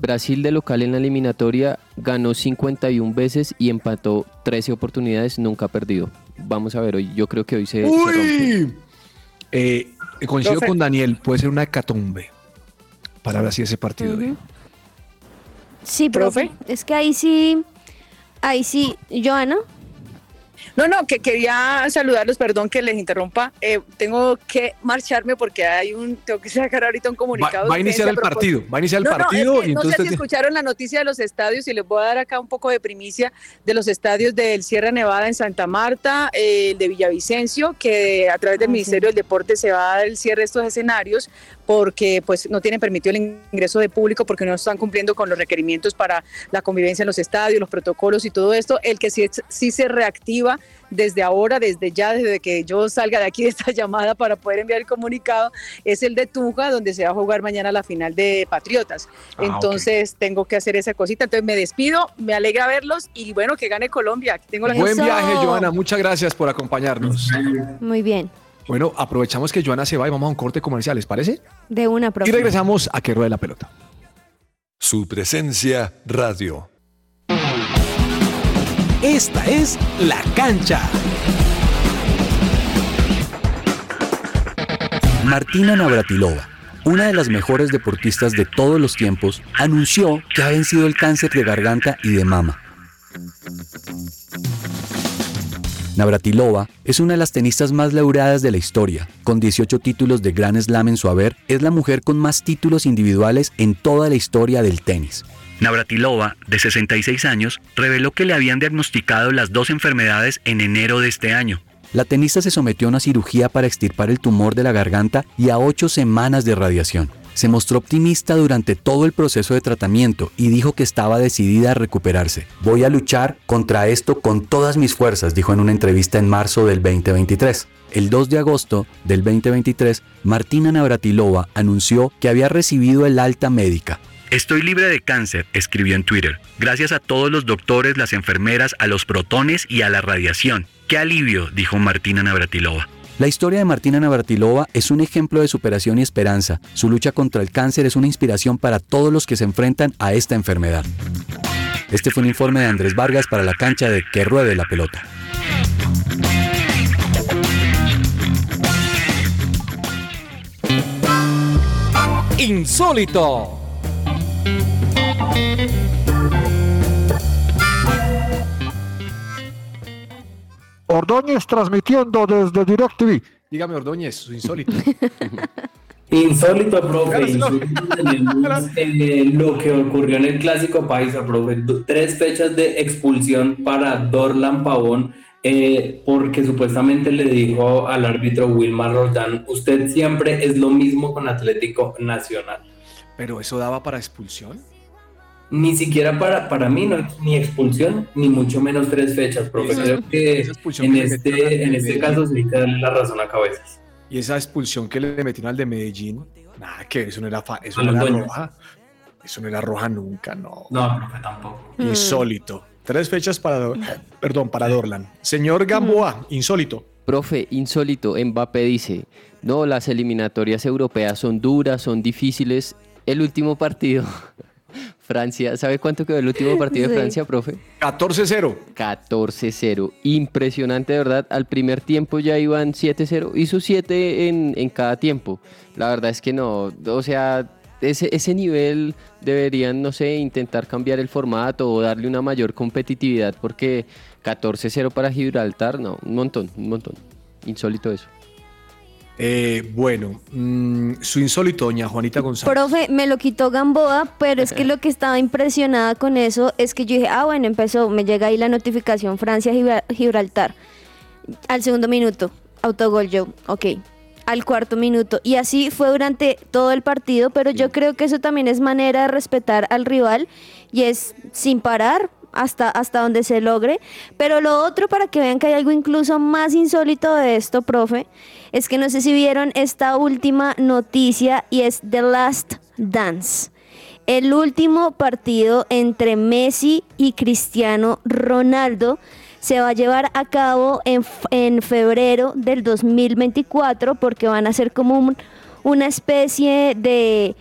Brasil de local en la eliminatoria ganó 51 veces y empató 13 oportunidades, nunca ha perdido. Vamos a ver hoy, yo creo que hoy se, se rompe. ¡Uy! Eh, coincido con Daniel, puede ser una hecatombe para Brasil ese partido. de hoy. Sí, profe. ¿Profe? Es que ahí sí, ahí sí, Joana. No, no, que quería saludarlos, perdón que les interrumpa. Eh, tengo que marcharme porque hay un, tengo que sacar ahorita un comunicado. va a de iniciar el partido, va a iniciar el No, no, es partido que y no sé si escucharon la noticia de los estadios y les voy a dar acá un poco de primicia de los estadios del Sierra Nevada en Santa Marta, eh, el de Villavicencio, que a través del Ah, sí. Ministerio del Deporte se va a dar el cierre de estos escenarios porque pues no tienen permitido el ingreso de público porque no están cumpliendo con los requerimientos para la convivencia en los estadios, los protocolos y todo esto. El que sí, sí se reactiva desde ahora, desde ya, desde que yo salga de aquí de esta llamada para poder enviar el comunicado, es el de Tunja, donde se va a jugar mañana la final de Patriotas. Ah, Entonces tengo que hacer esa cosita. Entonces me despido, me alegra verlos y bueno, que gane Colombia. Aquí tengo la Buen viaje, Joana. Muchas gracias por acompañarnos. Muy bien. Bueno, aprovechamos que Joana se va y vamos a un corte comercial, ¿les parece? De una, Y profe. regresamos a que ruede la pelota. Su presencia radio. Esta es La Cancha. Martina Navratilova, una de las mejores deportistas de todos los tiempos, anunció que ha vencido el cáncer de garganta y de mama. Navratilova es una de las tenistas más laureadas de la historia. Con 18 títulos de Grand Slam en su haber, es la mujer con más títulos individuales en toda la historia del tenis. Navratilova, de 66 años, reveló que le habían diagnosticado las dos enfermedades en enero de este año. La tenista se sometió a una cirugía para extirpar el tumor de la garganta y a ocho semanas de radiación. Se mostró optimista durante todo el proceso de tratamiento y dijo que estaba decidida a recuperarse. Voy a luchar contra esto con todas mis fuerzas, dijo en una entrevista en marzo del 2023. El 2 de agosto del 2023, Martina Navratilova anunció que había recibido el alta médica. Estoy libre de cáncer, escribió en Twitter, gracias a todos los doctores, las enfermeras, a los protones y a la radiación. ¡Qué alivio! dijo Martina Navratilova. La historia de Martina Navratilova es un ejemplo de superación y esperanza. Su lucha contra el cáncer es una inspiración para todos los que se enfrentan a esta enfermedad. Este fue un informe de Andrés Vargas para la cancha de Que Ruede la Pelota. Insólito. Ordóñez transmitiendo desde DirecTV. Dígame, Ordóñez, su insólito. Insólito, profe. Insólito tenemos eh, lo que ocurrió en el clásico paisa, profe. Tres fechas de expulsión para Dorlan Pavón, eh, porque supuestamente le dijo al árbitro Wilmar Roldán: Usted siempre es lo mismo con Atlético Nacional. Pero eso daba para expulsión. Ni siquiera para, para mí, no es ni expulsión, ni mucho menos tres fechas, profe. Esa- Creo que en que este, en este caso sí hay que darle la razón a cabezas. Y esa expulsión que le metieron al de Medellín, nada que eso no era, fa- eso no era roja. Eso no era roja nunca, no. No, profe, tampoco. Insólito. Tres fechas para, perdón, para Dorlan. Señor Gamboa, insólito. Profe, insólito, Mbappé dice, no, las eliminatorias europeas son duras, son difíciles. El último partido, Francia, ¿sabe cuánto quedó el último partido de Sí. Francia, profe? 14-0. 14-0. Impresionante, de verdad. Al primer tiempo ya iban 7-0. Hizo 7 en, en cada tiempo. La verdad es que no. O sea, ese, ese nivel deberían, no sé, intentar cambiar el formato o darle una mayor competitividad porque 14-0 para Gibraltar, no, un montón, un montón. Insólito eso. Eh, bueno, mm, su insólito, doña Juanita González. Profe, me lo quitó Gamboa, pero es que lo que estaba impresionada con eso es que yo dije, ah, bueno, empezó, me llega ahí la notificación Francia-Gibraltar. Al segundo minuto, autogol yo, ok. Al cuarto minuto. Y así fue durante todo el partido, pero yo creo que eso también es manera de respetar al rival y es sin parar hasta, hasta donde se logre. Pero lo otro, para que vean que hay algo incluso más insólito de esto, profe, es que no sé si vieron esta última noticia y es The Last Dance. El último partido entre Messi y Cristiano Ronaldo se va a llevar a cabo en, en febrero del 2024 porque van a ser como un- una especie de,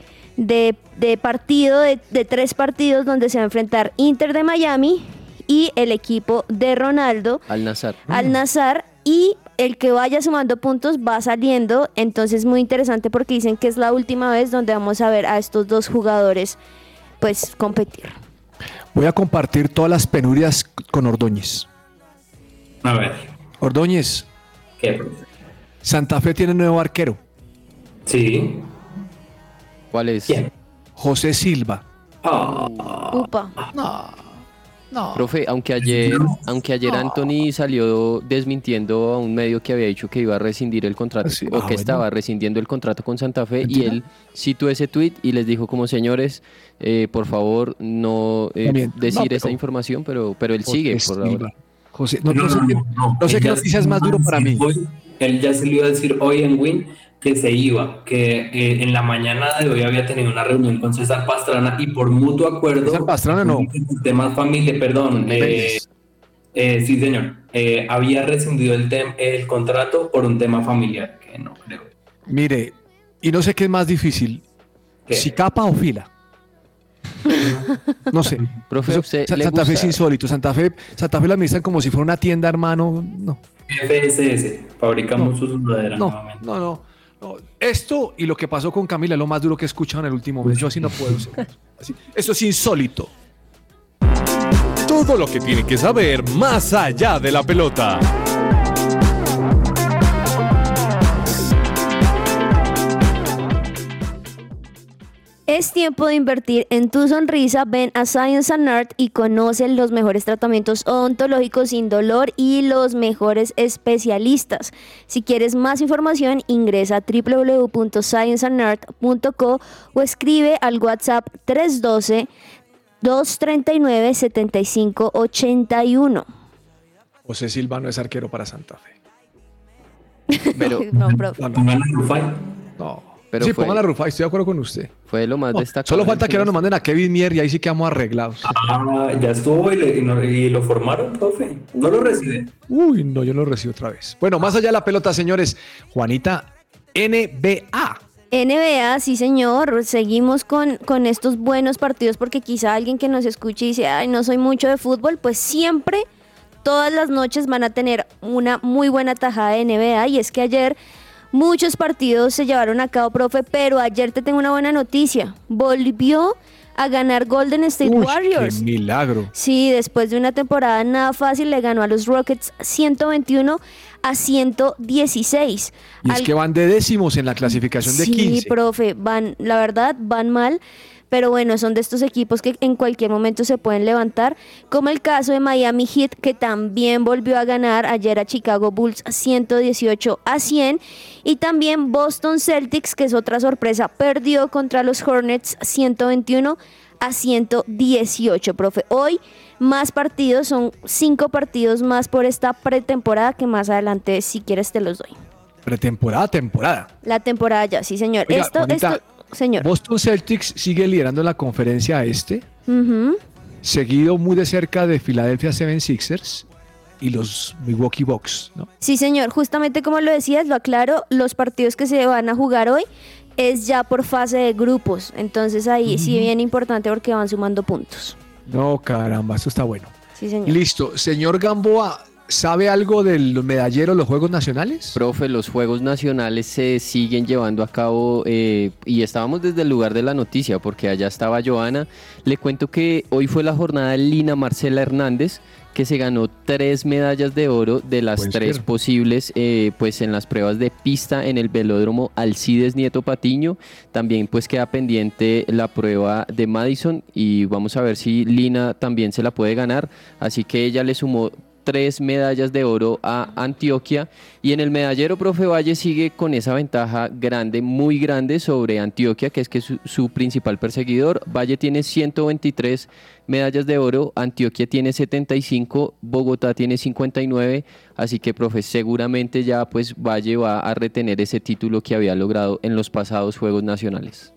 de- de partido, de, de tres partidos donde se va a enfrentar Inter de Miami y el equipo de Ronaldo Al Nazar. al Nazar y el que vaya sumando puntos va saliendo. Entonces muy interesante porque dicen que es la última vez donde vamos a ver a estos dos jugadores pues competir. Voy a compartir todas las penurias con Ordóñez. A ver, Ordóñez, ¿qué? Santa Fe tiene nuevo arquero, Sí. ¿Cuál es? ¿Quién? José Silva. Ah, Upa. Profe, aunque ayer, aunque ayer Anthony salió desmintiendo a un medio que había dicho que iba a rescindir el contrato, Ah, sí. o Ah, que bueno. estaba rescindiendo el contrato con Santa Fe, y él citó ese tweet y les dijo como señores, eh, por favor, no eh, no, decir pero- esa información, pero, pero él José sigue por Silva. ahora. José, no, no sé qué, no sé Él qué ya noticia es se más duro para mí. hoy- él ya se le iba a decir hoy en Win que se iba, que eh, en la mañana de hoy había tenido una reunión con César Pastrana y por mutuo acuerdo. César Pastrana no. por Temas familia, perdón. eh, eh, sí, señor. Eh, había rescindido el, tem- el contrato por un tema familiar, que no creo. Mire, y no sé qué es más difícil, ¿Qué? si capa o fila. No sé. Profe, Eso- ¿usted Sa- le Santa Fe es insólito. Santa Fe, Santa Fe la administran como si fuera una tienda, hermano. No, FSS, fabricamos No. su sudadera no, nuevamente. no, no, Esto y lo que pasó con Camila es lo más duro que he escuchado en el último mes. Yo así no puedo. Así. Esto es insólito. Todo lo que tiene que saber más allá de la pelota. Es tiempo de invertir en tu sonrisa. Ven a Science and Art y conoce los mejores tratamientos odontológicos sin dolor y los mejores especialistas. Si quieres más información, ingresa a www.scienceandart.co o escribe al WhatsApp 312 239 7581. José Silva no es arquero para Santa Fe. Pero, No, profe. No, Pero sí, fue, pongan la rufa, estoy de acuerdo con usted. fue lo más No, destacado. solo falta que ahora nos manden a Kevin Mier y ahí sí quedamos arreglados. Ah, ya estuvo y, le- y no- y lo formaron, profe. No lo recibe. Uy, no, yo lo recibo otra vez. Bueno, más allá de la pelota, señores. Juanita, NBA. NBA, sí señor, seguimos con, con estos buenos partidos porque quizá alguien que nos escuche y dice, ay, no soy mucho de fútbol, pues siempre, todas las noches van a tener una muy buena tajada de NBA y es que ayer muchos partidos se llevaron a cabo, profe, pero ayer te tengo una buena noticia, volvió a ganar Golden State Uy, Warriors. qué milagro. Sí, después de una temporada nada fácil, le ganó a los Rockets 121 a 116. Y es que van de décimos en la clasificación de sí, 15. profe, van, la verdad, van mal. Pero bueno, son de estos equipos que en cualquier momento se pueden levantar, como el caso de Miami Heat, que también volvió a ganar ayer a Chicago Bulls 118 a 100, y también Boston Celtics, que es otra sorpresa, perdió contra los Hornets 121 a 118, profe. Hoy más partidos, son cinco partidos más por esta pretemporada que más adelante, si quieres, te los doy. Pretemporada, temporada. La temporada ya, sí, señor. Oiga, esto, Juanita, esto, señor. Boston Celtics sigue liderando la conferencia este, seguido muy de cerca de Philadelphia 76ers y los Milwaukee Bucks, ¿no? Sí, señor. Justamente como lo decías, lo aclaro, los partidos que se van a jugar hoy es ya por fase de grupos. Entonces ahí sí bien importante porque van sumando puntos. No, caramba, esto está bueno. Sí, señor. Listo. Señor Gamboa, ¿sabe algo del medallero los Juegos Nacionales? Profe, los Juegos Nacionales se siguen llevando a cabo eh, y estábamos desde el lugar de la noticia porque allá estaba Joana. Le cuento que hoy fue la jornada de Lina Marcela Hernández que se ganó tres medallas de oro de las Puede tres ser. posibles eh, pues en las pruebas de pista en el velódromo Alcides Nieto Patiño. También pues queda pendiente la prueba de Madison y vamos a ver si Lina también se la puede ganar. Así que ella le sumó tres medallas de oro a Antioquia y en el medallero profe Valle sigue con esa ventaja grande, muy grande sobre Antioquia, que es que su, principal perseguidor. Valle tiene 123 medallas de oro, Antioquia tiene 75, Bogotá tiene 59, así que profe seguramente ya pues Valle va a retener ese título que había logrado en los pasados Juegos Nacionales.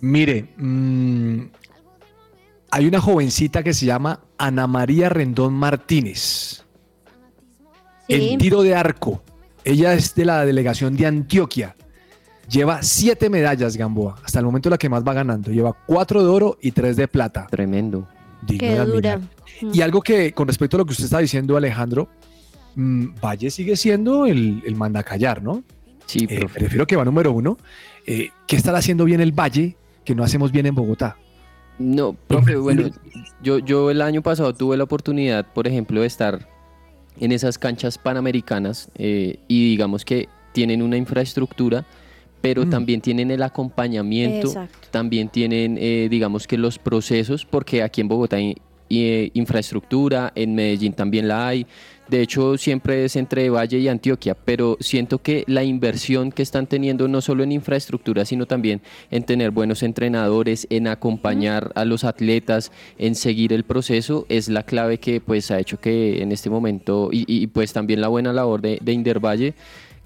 Mire, mm, hay una jovencita que se llama Ana María Rendón Martínez. Sí. En tiro de arco. Ella es de la delegación de Antioquia. Lleva siete medallas, Gamboa. Hasta el momento la que más va ganando. Lleva cuatro de oro y tres de plata. Tremendo. Digno Qué dura. Y algo que, con respecto a lo que usted está diciendo, Alejandro, mm, Valle sigue siendo el, el mandacallar, ¿no? Sí, Eh, prefiero que va número uno. Eh, ¿Qué estará haciendo bien el Valle que no hacemos bien en Bogotá? No, profe, bueno, yo, yo el año pasado tuve la oportunidad, por ejemplo, de estar en esas canchas panamericanas eh, y digamos que tienen una infraestructura, pero Mm. también tienen el acompañamiento, Exacto. también tienen, eh, digamos que los procesos, porque aquí en Bogotá hay eh, infraestructura, en Medellín también la hay. De hecho, siempre es entre Valle y Antioquia, pero siento que la inversión que están teniendo no solo en infraestructura, sino también en tener buenos entrenadores, en acompañar a los atletas, en seguir el proceso, es la clave que pues ha hecho que en este momento, y, y, pues también la buena labor de, de Indervalle,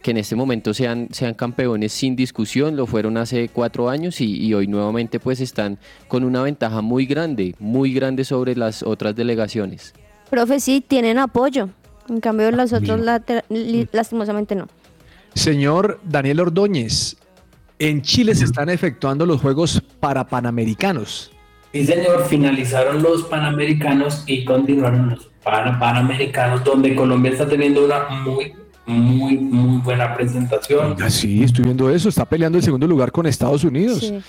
que en este momento sean, sean campeones sin discusión, lo fueron hace cuatro años y, y hoy nuevamente pues están con una ventaja muy grande, muy grande sobre las otras delegaciones. Profe, sí, tienen apoyo. En cambio, los otros later- li- lastimosamente no. Señor Daniel Ordóñez, en Chile se están efectuando los Juegos para Panamericanos. Sí, señor, finalizaron los Panamericanos y continuaron los Pan- Panamericanos, donde Colombia está teniendo una muy, muy, muy buena presentación. Ah, sí, estoy viendo eso. Está peleando el segundo lugar con Estados Unidos. Sí.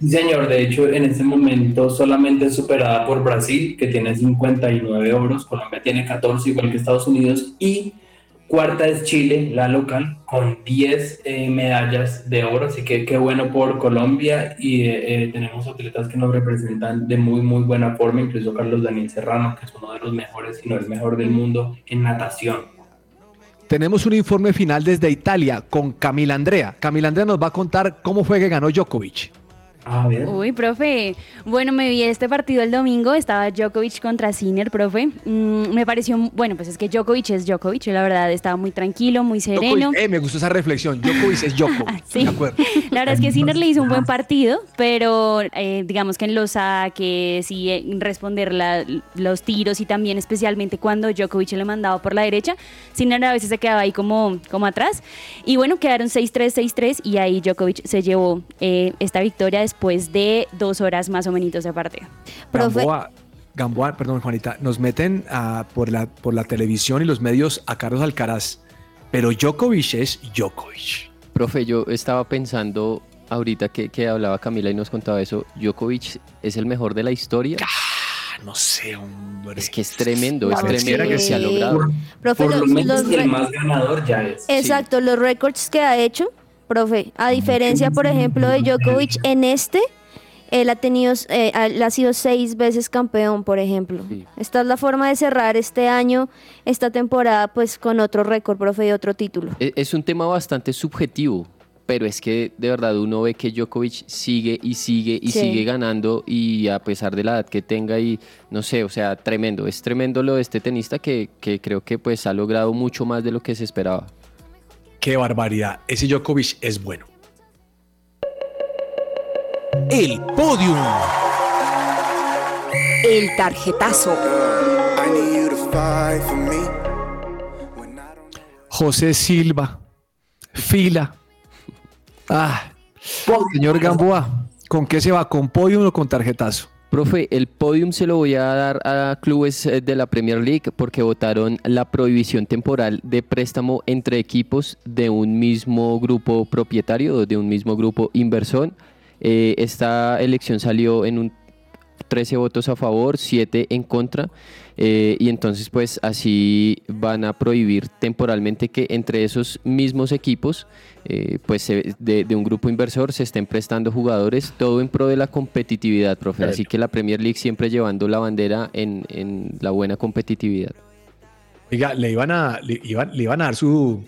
Sí, señor, de hecho, en este momento solamente es superada por Brasil, que tiene 59 oros, Colombia tiene 14, igual que Estados Unidos, y cuarta es Chile, la local, con 10 eh, medallas de oro, así que qué bueno por Colombia, y eh, eh, tenemos atletas que nos representan de muy, muy buena forma, incluso Carlos Daniel Serrano, que es uno de los mejores, si no el mejor del mundo en natación. Tenemos un informe final desde Italia con Camila Andrea. Camila Andrea nos va a contar cómo fue que ganó Djokovic. Ah, bien. Uy, profe. Bueno, me vi este partido el domingo. Estaba Djokovic contra Sinner, profe. Mm, me pareció, bueno, pues es que Djokovic es Djokovic. La verdad, estaba muy tranquilo, muy sereno. Djokovic, eh, me gustó esa reflexión. Djokovic es Djokovic. Sí. De acuerdo. La verdad es que Sinner le hizo un buen partido, pero eh, digamos que en los saques y en responder la- los tiros y también especialmente cuando Djokovic le mandaba por la derecha, Sinner a veces se quedaba ahí como, como atrás. Y bueno, quedaron 6-3, 6-3 y ahí Djokovic se llevó eh, esta victoria después de dos horas más o menos de partido. Gamboa, Gamboa, perdón, Juanita, nos meten ah, por, la, por la televisión y los medios a Carlos Alcaraz, pero Djokovic es Djokovic. Profe, yo estaba pensando ahorita que, que hablaba Camila y nos contaba eso. Djokovic es el mejor de la historia. Ah, no sé, hombre. Es que es tremendo, es No tremendo sé. que se ha logrado. Profe, Por lo los- menos los el más ganador ya es. Exacto, los récords que ha hecho, profe, a diferencia, por ejemplo, de Djokovic en este, él ha tenido, eh, ha- él ha sido seis veces campeón, por ejemplo. Esta es la forma de cerrar este año, esta temporada, pues con otro récord, profe, y otro título. E- Es un tema bastante subjetivo, pero es que de verdad uno ve que Djokovic sigue y sigue y Sí. sigue ganando y a pesar de la edad que tenga y no sé, o sea, tremendo, es tremendo lo de este tenista que, que creo que pues ha logrado mucho más de lo que se esperaba. Qué barbaridad. Ese Djokovic es bueno. El podium. El tarjetazo. José Silva, fila. Ah, señor Gamboa, ¿con qué se va? ¿Con podium o con tarjetazo? Profe, el podium se lo voy a dar a clubes eh, de la Premier League porque votaron la prohibición temporal de préstamo entre equipos de un mismo grupo propietario o de un mismo grupo inversor. Eh, esta elección salió en un 13 votos a favor, 7 en contra. Eh, y entonces pues así van a prohibir temporalmente que entre esos mismos equipos eh, pues se- de, de un grupo inversor se estén prestando jugadores, todo en pro de la competitividad, profe. Claro. Así que la Premier League siempre llevando la bandera en, en la buena competitividad. Oiga, le iban a, le iban, le iban a dar su,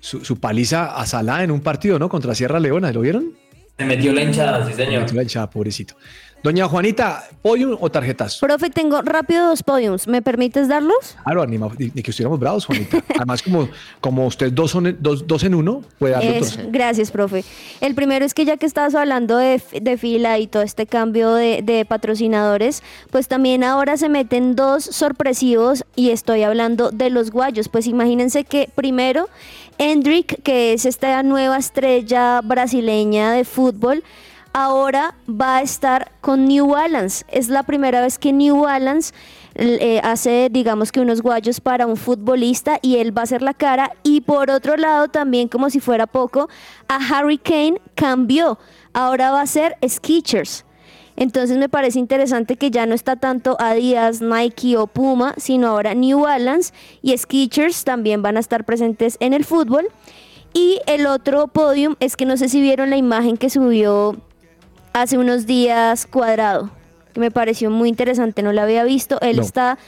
su, su paliza a Salah en un partido, ¿no? Contra Sierra Leona, ¿lo vieron? Se metió la hinchada, sí Se señor. metió la hinchada, pobrecito. Doña Juanita, ¿podium o tarjetazo? Profe, tengo rápido dos podiums, ¿me permites darlos? Claro, ni, ni que estuviéramos bravos, Juanita. Además, como, como ustedes dos son dos, dos en uno, puede dar otros. gracias, profe. El primero es que ya que estabas hablando de, de fila y todo este cambio de, de patrocinadores, pues también ahora se meten dos sorpresivos y estoy hablando de los guayos. Pues imagínense que primero, Hendrik, que es esta nueva estrella brasileña de fútbol, ahora va a estar con New Balance. Es la primera vez que New Balance eh, hace, digamos que unos guayos para un futbolista y él va a ser la cara. Y por otro lado, también como si fuera poco, a Harry Kane cambió. Ahora va a ser Skechers. Entonces me parece interesante que ya no está tanto Adidas, Nike o Puma, sino ahora New Balance y Skechers también van a estar presentes en el fútbol. Y el otro podium es que no sé si vieron la imagen que subió hace unos días Cuadrado, que me pareció muy interesante, no la había visto. Él No. está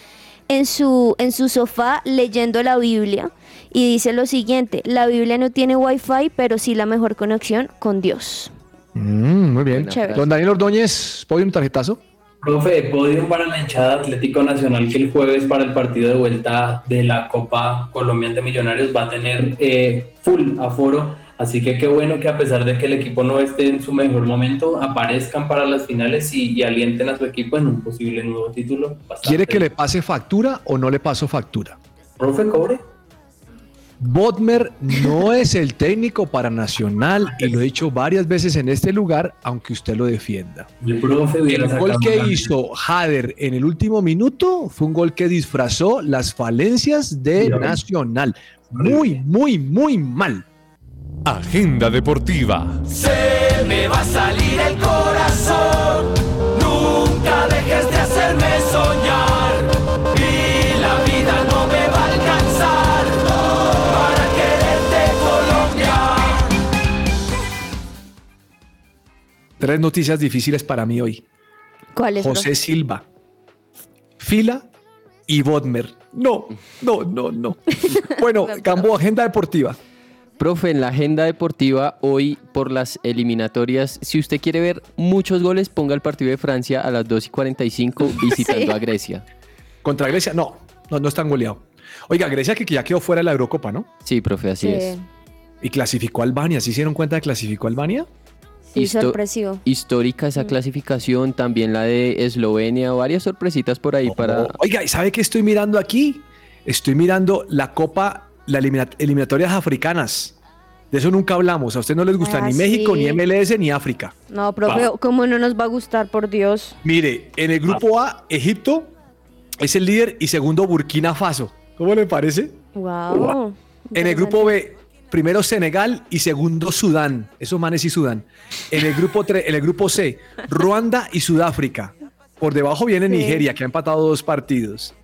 en su, en su sofá leyendo la Biblia y dice lo siguiente, la Biblia no tiene wifi, pero sí la mejor conexión con Dios. Mm, muy bien. Chévere. Don Daniel Ordóñez, podium, tarjetazo. Profe, podium para la hinchada Atlético Nacional que el jueves para el partido de vuelta de la Copa Colombiana de Millonarios va a tener eh, full aforo. Así que qué bueno que a pesar de que el equipo no esté en su mejor momento, aparezcan para las finales y, y alienten a su equipo en un posible nuevo título. ¿Quiere que le pase factura o no le paso factura? Profe, cobre. Bodmer no es el técnico para Nacional y lo he dicho varias veces en este lugar, aunque usted lo defienda. El gol que hizo Hader en el último minuto fue un gol que disfrazó las falencias de Nacional. Muy, muy, muy mal. Agenda deportiva. Se me va a salir el corazón. Nunca dejes de hacerme soñar. Y la vida no me va a alcanzar para quererte Colombia. Tres noticias difíciles para mí hoy. ¿Cuál es? José Silva, Fila y Bodmer. No, no, no, no. Bueno, Cambo, agenda deportiva. Profe, en la agenda deportiva hoy por las eliminatorias, si usted quiere ver muchos goles, ponga el partido de Francia a las 2 y 45 visitando Sí. a Grecia. Contra Grecia, no, no, no están goleado. Oiga, Grecia que, ya quedó fuera de la Eurocopa, ¿no? Sí, profe, así Sí. es. Y clasificó a Albania. ¿Sí se dieron cuenta de que clasificó a Albania? Sí, Histo- sorpresivo. Histórica esa clasificación, también la de Eslovenia, varias sorpresitas por ahí para... Oiga, ¿y sabe qué estoy mirando aquí? Estoy mirando la Copa, las eliminatorias africanas. De eso nunca hablamos. A usted no les gusta Ah, ni México, ni MLS, ni África. No, profe, ¿cómo no nos va a gustar, por Dios? Mire, en el grupo A, Egipto es el líder y segundo Burkina Faso. ¿Cómo le parece? Wow. En el grupo B, primero Senegal y segundo Sudán. Esos manes y Sudán. En el grupo 3, en el grupo C, Ruanda y Sudáfrica. Por debajo viene Sí. Nigeria, que ha empatado dos partidos.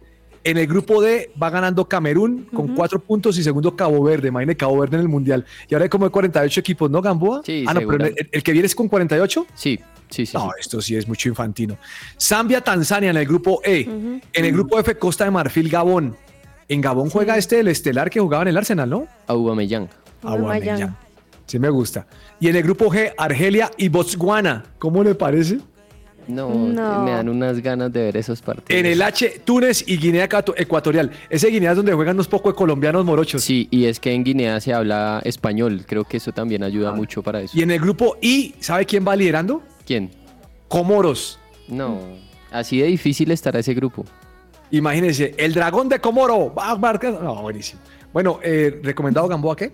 En el grupo D va ganando Camerún con cuatro puntos y segundo Cabo Verde. Imagine Cabo Verde en el Mundial. Y ahora hay como 48 equipos, ¿no, Gamboa? Sí, ah, no, pero el, el que viene es con 48. Sí, sí, sí. No, esto sí es mucho infantino. Zambia, Tanzania en el grupo E. En el grupo F, Costa de Marfil, Gabón. En Gabón juega este, el estelar que jugaba en el Arsenal, ¿no? Aubameyang. Aubameyang. Sí me gusta. Y en el grupo G, Argelia y Botswana. ¿Cómo le parece? No, No. me dan unas ganas de ver esos partidos. En el H, Túnez y Guinea Ecuato- Ecuatorial. Ese Guinea es donde juegan unos pocos colombianos morochos. Sí, y es que en Guinea se habla español. Creo que eso también ayuda mucho para eso. Y en el grupo I, ¿sabe quién va liderando? ¿Quién? Comoros. No, así de difícil estará ese grupo. Imagínense, el dragón de Comoro. Va a marcar- No, buenísimo. Bueno, eh, ¿recomendado Gamboa qué?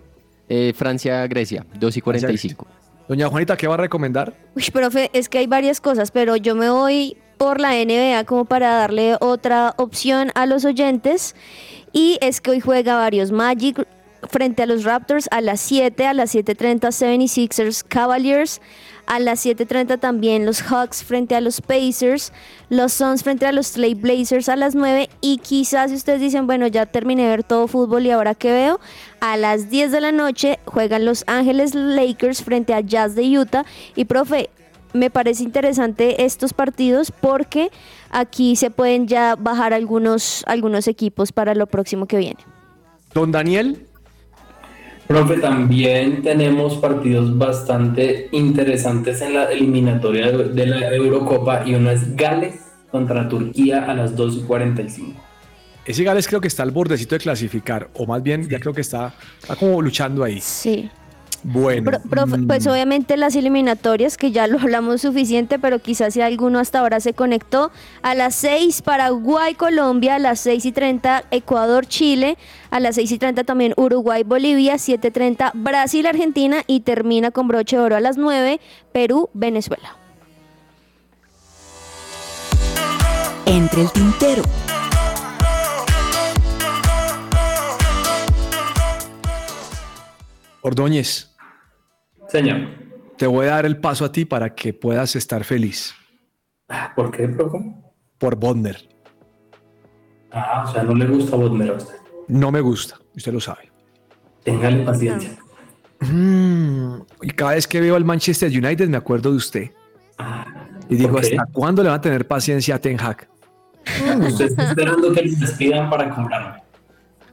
Eh, Francia-Grecia, 2 y 45. Doña Juanita, ¿qué va a recomendar? Uy, profe, es que hay varias cosas, pero yo me voy por la NBA como para darle otra opción a los oyentes. Y es que hoy juega varios Magic frente a los Raptors a las 7, a las 7.30 76ers Cavaliers, a las 7.30 también los Hawks frente a los Pacers, los Suns frente a los Trail Blazers a las 9 y quizás si ustedes dicen, bueno, ya terminé de ver todo fútbol y ahora qué veo, a las 10 de la noche juegan los Ángeles Lakers frente a Jazz de Utah y profe, me parece interesante estos partidos porque aquí se pueden ya bajar algunos, algunos equipos para lo próximo que viene. Don Daniel. Profe, también tenemos partidos bastante interesantes en la eliminatoria de la Eurocopa y uno es Gales contra Turquía a las 2 y 45. Ese Gales creo que está al bordecito de clasificar, o más bien ya creo que está, está como luchando ahí. Sí. Bueno. Pro- profe, mm, Pues obviamente las eliminatorias, que ya lo hablamos suficiente, pero quizás si alguno hasta ahora se conectó. A las 6 Paraguay, Colombia, a las 6 y 30 Ecuador, Chile, a las 6 y 30 también Uruguay, Bolivia, 7.30 Brasil, Argentina y termina con broche de oro a las 9 Perú, Venezuela. Entre el tintero. Ordóñez. Señor. Te voy a dar el paso a ti para que puedas estar feliz. ¿Por qué, profe? Por Bodmer. Ah, o sea, no le gusta Bodmer a usted. No me gusta, usted lo sabe. Téngale paciencia. Mm, y cada vez que veo al Manchester United me acuerdo de usted. Y digo. ¿hasta cuándo le va a tener paciencia a Ten Hag? Usted está esperando que les despidan para comprarme.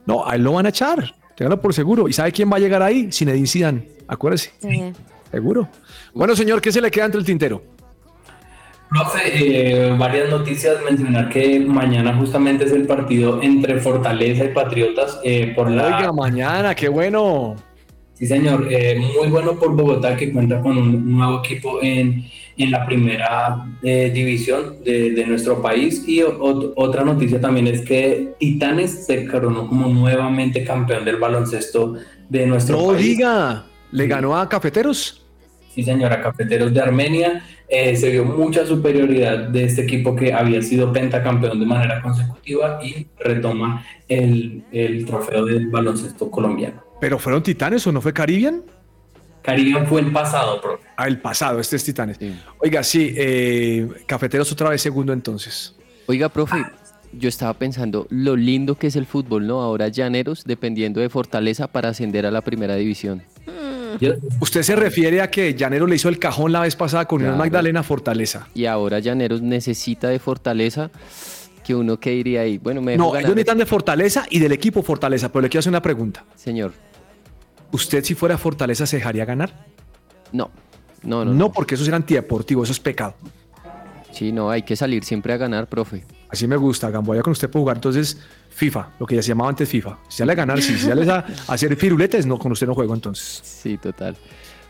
No, a él lo van a echar. Téngalo por seguro. ¿Y sabe quién va a llegar ahí? Zinedine Zidane. Acuérdese. Seguro. Bueno, señor, ¿qué se le queda entre el tintero? Profe, eh, varias noticias. Mencionar que mañana justamente es el partido entre Fortaleza y Patriotas eh, por la... Oiga, mañana, qué bueno. Sí, señor. Eh, muy bueno por Bogotá que cuenta con un nuevo equipo en, en la primera eh, división de, de nuestro país. Y o- otra noticia también es que Titanes se coronó como nuevamente campeón del baloncesto de nuestro No país. diga, ¿le ganó a Cafeteros? Sí, señora, Cafeteros de Armenia. Eh, se vio mucha superioridad de este equipo que había sido pentacampeón de manera consecutiva y retoma el, el trofeo del baloncesto colombiano. ¿Pero fueron Titanes o no fue Caribbean? Caribbean fue el pasado, profe. Ah, el pasado, este es Titanes. Oiga, sí, eh, Cafeteros otra vez segundo entonces. Oiga, profe, yo estaba pensando lo lindo que es el fútbol, ¿no? Ahora Llaneros dependiendo de Fortaleza para ascender a la primera división. Usted se refiere a que Llanero le hizo el cajón la vez pasada con Claro. Magdalena Fortaleza. Y ahora Llaneros necesita de Fortaleza que uno que diría ahí, bueno, me No, ellos necesitan de Fortaleza y del equipo Fortaleza, pero le quiero hacer una pregunta. Señor. ¿Usted si fuera Fortaleza se dejaría ganar? No, no, no. No, porque eso es antideportivo, eso es pecado. Sí, no, hay que salir siempre a ganar, profe. Así me gusta, Gamboya con usted puede jugar entonces FIFA, lo que ya se llamaba antes FIFA. Si sale a ganar, sí, si sale a hacer firuletes, no, con usted no juego entonces. Sí, total.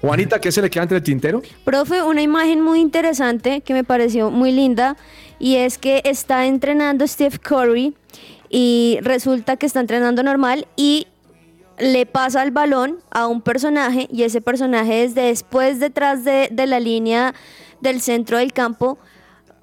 Juanita, ¿qué se le queda entre el tintero? Profe, una imagen muy interesante que me pareció muy linda y es que está entrenando Steve Curry y resulta que está entrenando normal y le pasa el balón a un personaje y ese personaje es después detrás de, de la línea del centro del campo,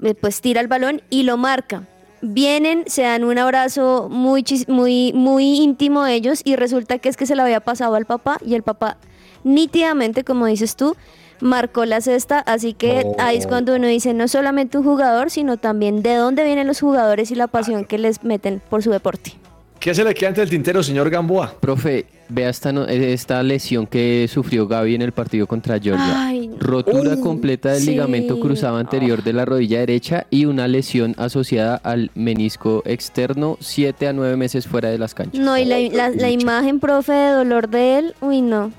eh, pues tira el balón y lo marca. Vienen, se dan un abrazo muy, chis- muy, muy íntimo ellos y resulta que es que se lo había pasado al papá y el papá nítidamente, como dices tú, marcó la cesta, así que ahí es cuando uno dice no solamente un jugador, sino también de dónde vienen los jugadores y la pasión que les meten por su deporte. ¿Qué se le queda entre el tintero, señor Gamboa? Profe, vea esta, no- esta lesión que sufrió Gaby en el partido contra Georgia. Ay, Rotura completa del sí. ligamento cruzado anterior de la rodilla derecha y una lesión asociada al menisco externo, 7 a 9 meses fuera de las canchas. No, y la, la- la imagen, profe, de dolor de él, uy, no,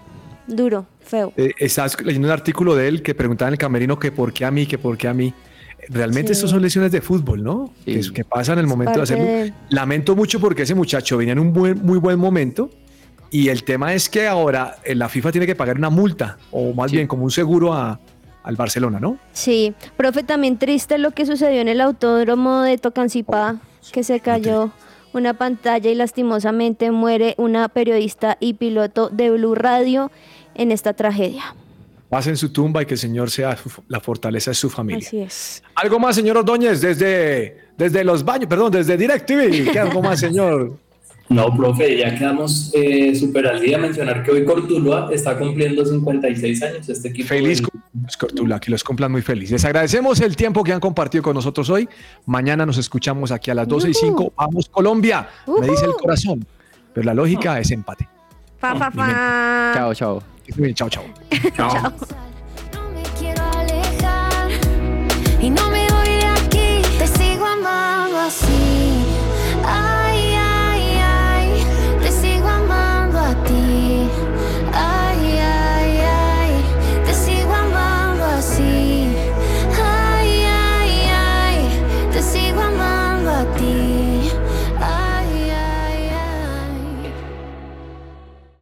duro, feo. Eh, estás leyendo un artículo de él que preguntaba en el camerino que por qué a mí, que por qué a mí. Realmente Sí. estos son lesiones de fútbol, ¿no? Que, que pasan en el momento de hacerlo. Lamento mucho porque ese muchacho venía en un buen, muy buen momento y el tema es que ahora eh, la FIFA tiene que pagar una multa o más bien como un seguro a- al Barcelona, ¿no? Sí, profe, también triste lo que sucedió en el autódromo de Tocancipá, que se cayó una pantalla y lastimosamente muere una periodista y piloto de Blue Radio en esta tragedia. Pasa en su tumba y que el Señor sea su- la fortaleza de su familia. Así es. Algo más, señor Ordóñez, desde, desde los baños, perdón, desde DirecTV. ¿Qué algo más, señor? No, profe, ya quedamos eh, súper al día. Mencionar que hoy Cortuluá está cumpliendo 56 años. Este equipo. Feliz cumpleaños, Cortula, que los cumplan muy felices. Les agradecemos el tiempo que han compartido con nosotros hoy. Mañana nos escuchamos aquí a las 12 y 5. Vamos, Colombia, me dice el corazón. Pero la lógica es empate. Pa, pa, pa. Chao, chao. Que esté bien. Chao, chao. chao. No me quiero alejar y no me voy de aquí. Te sigo amando así.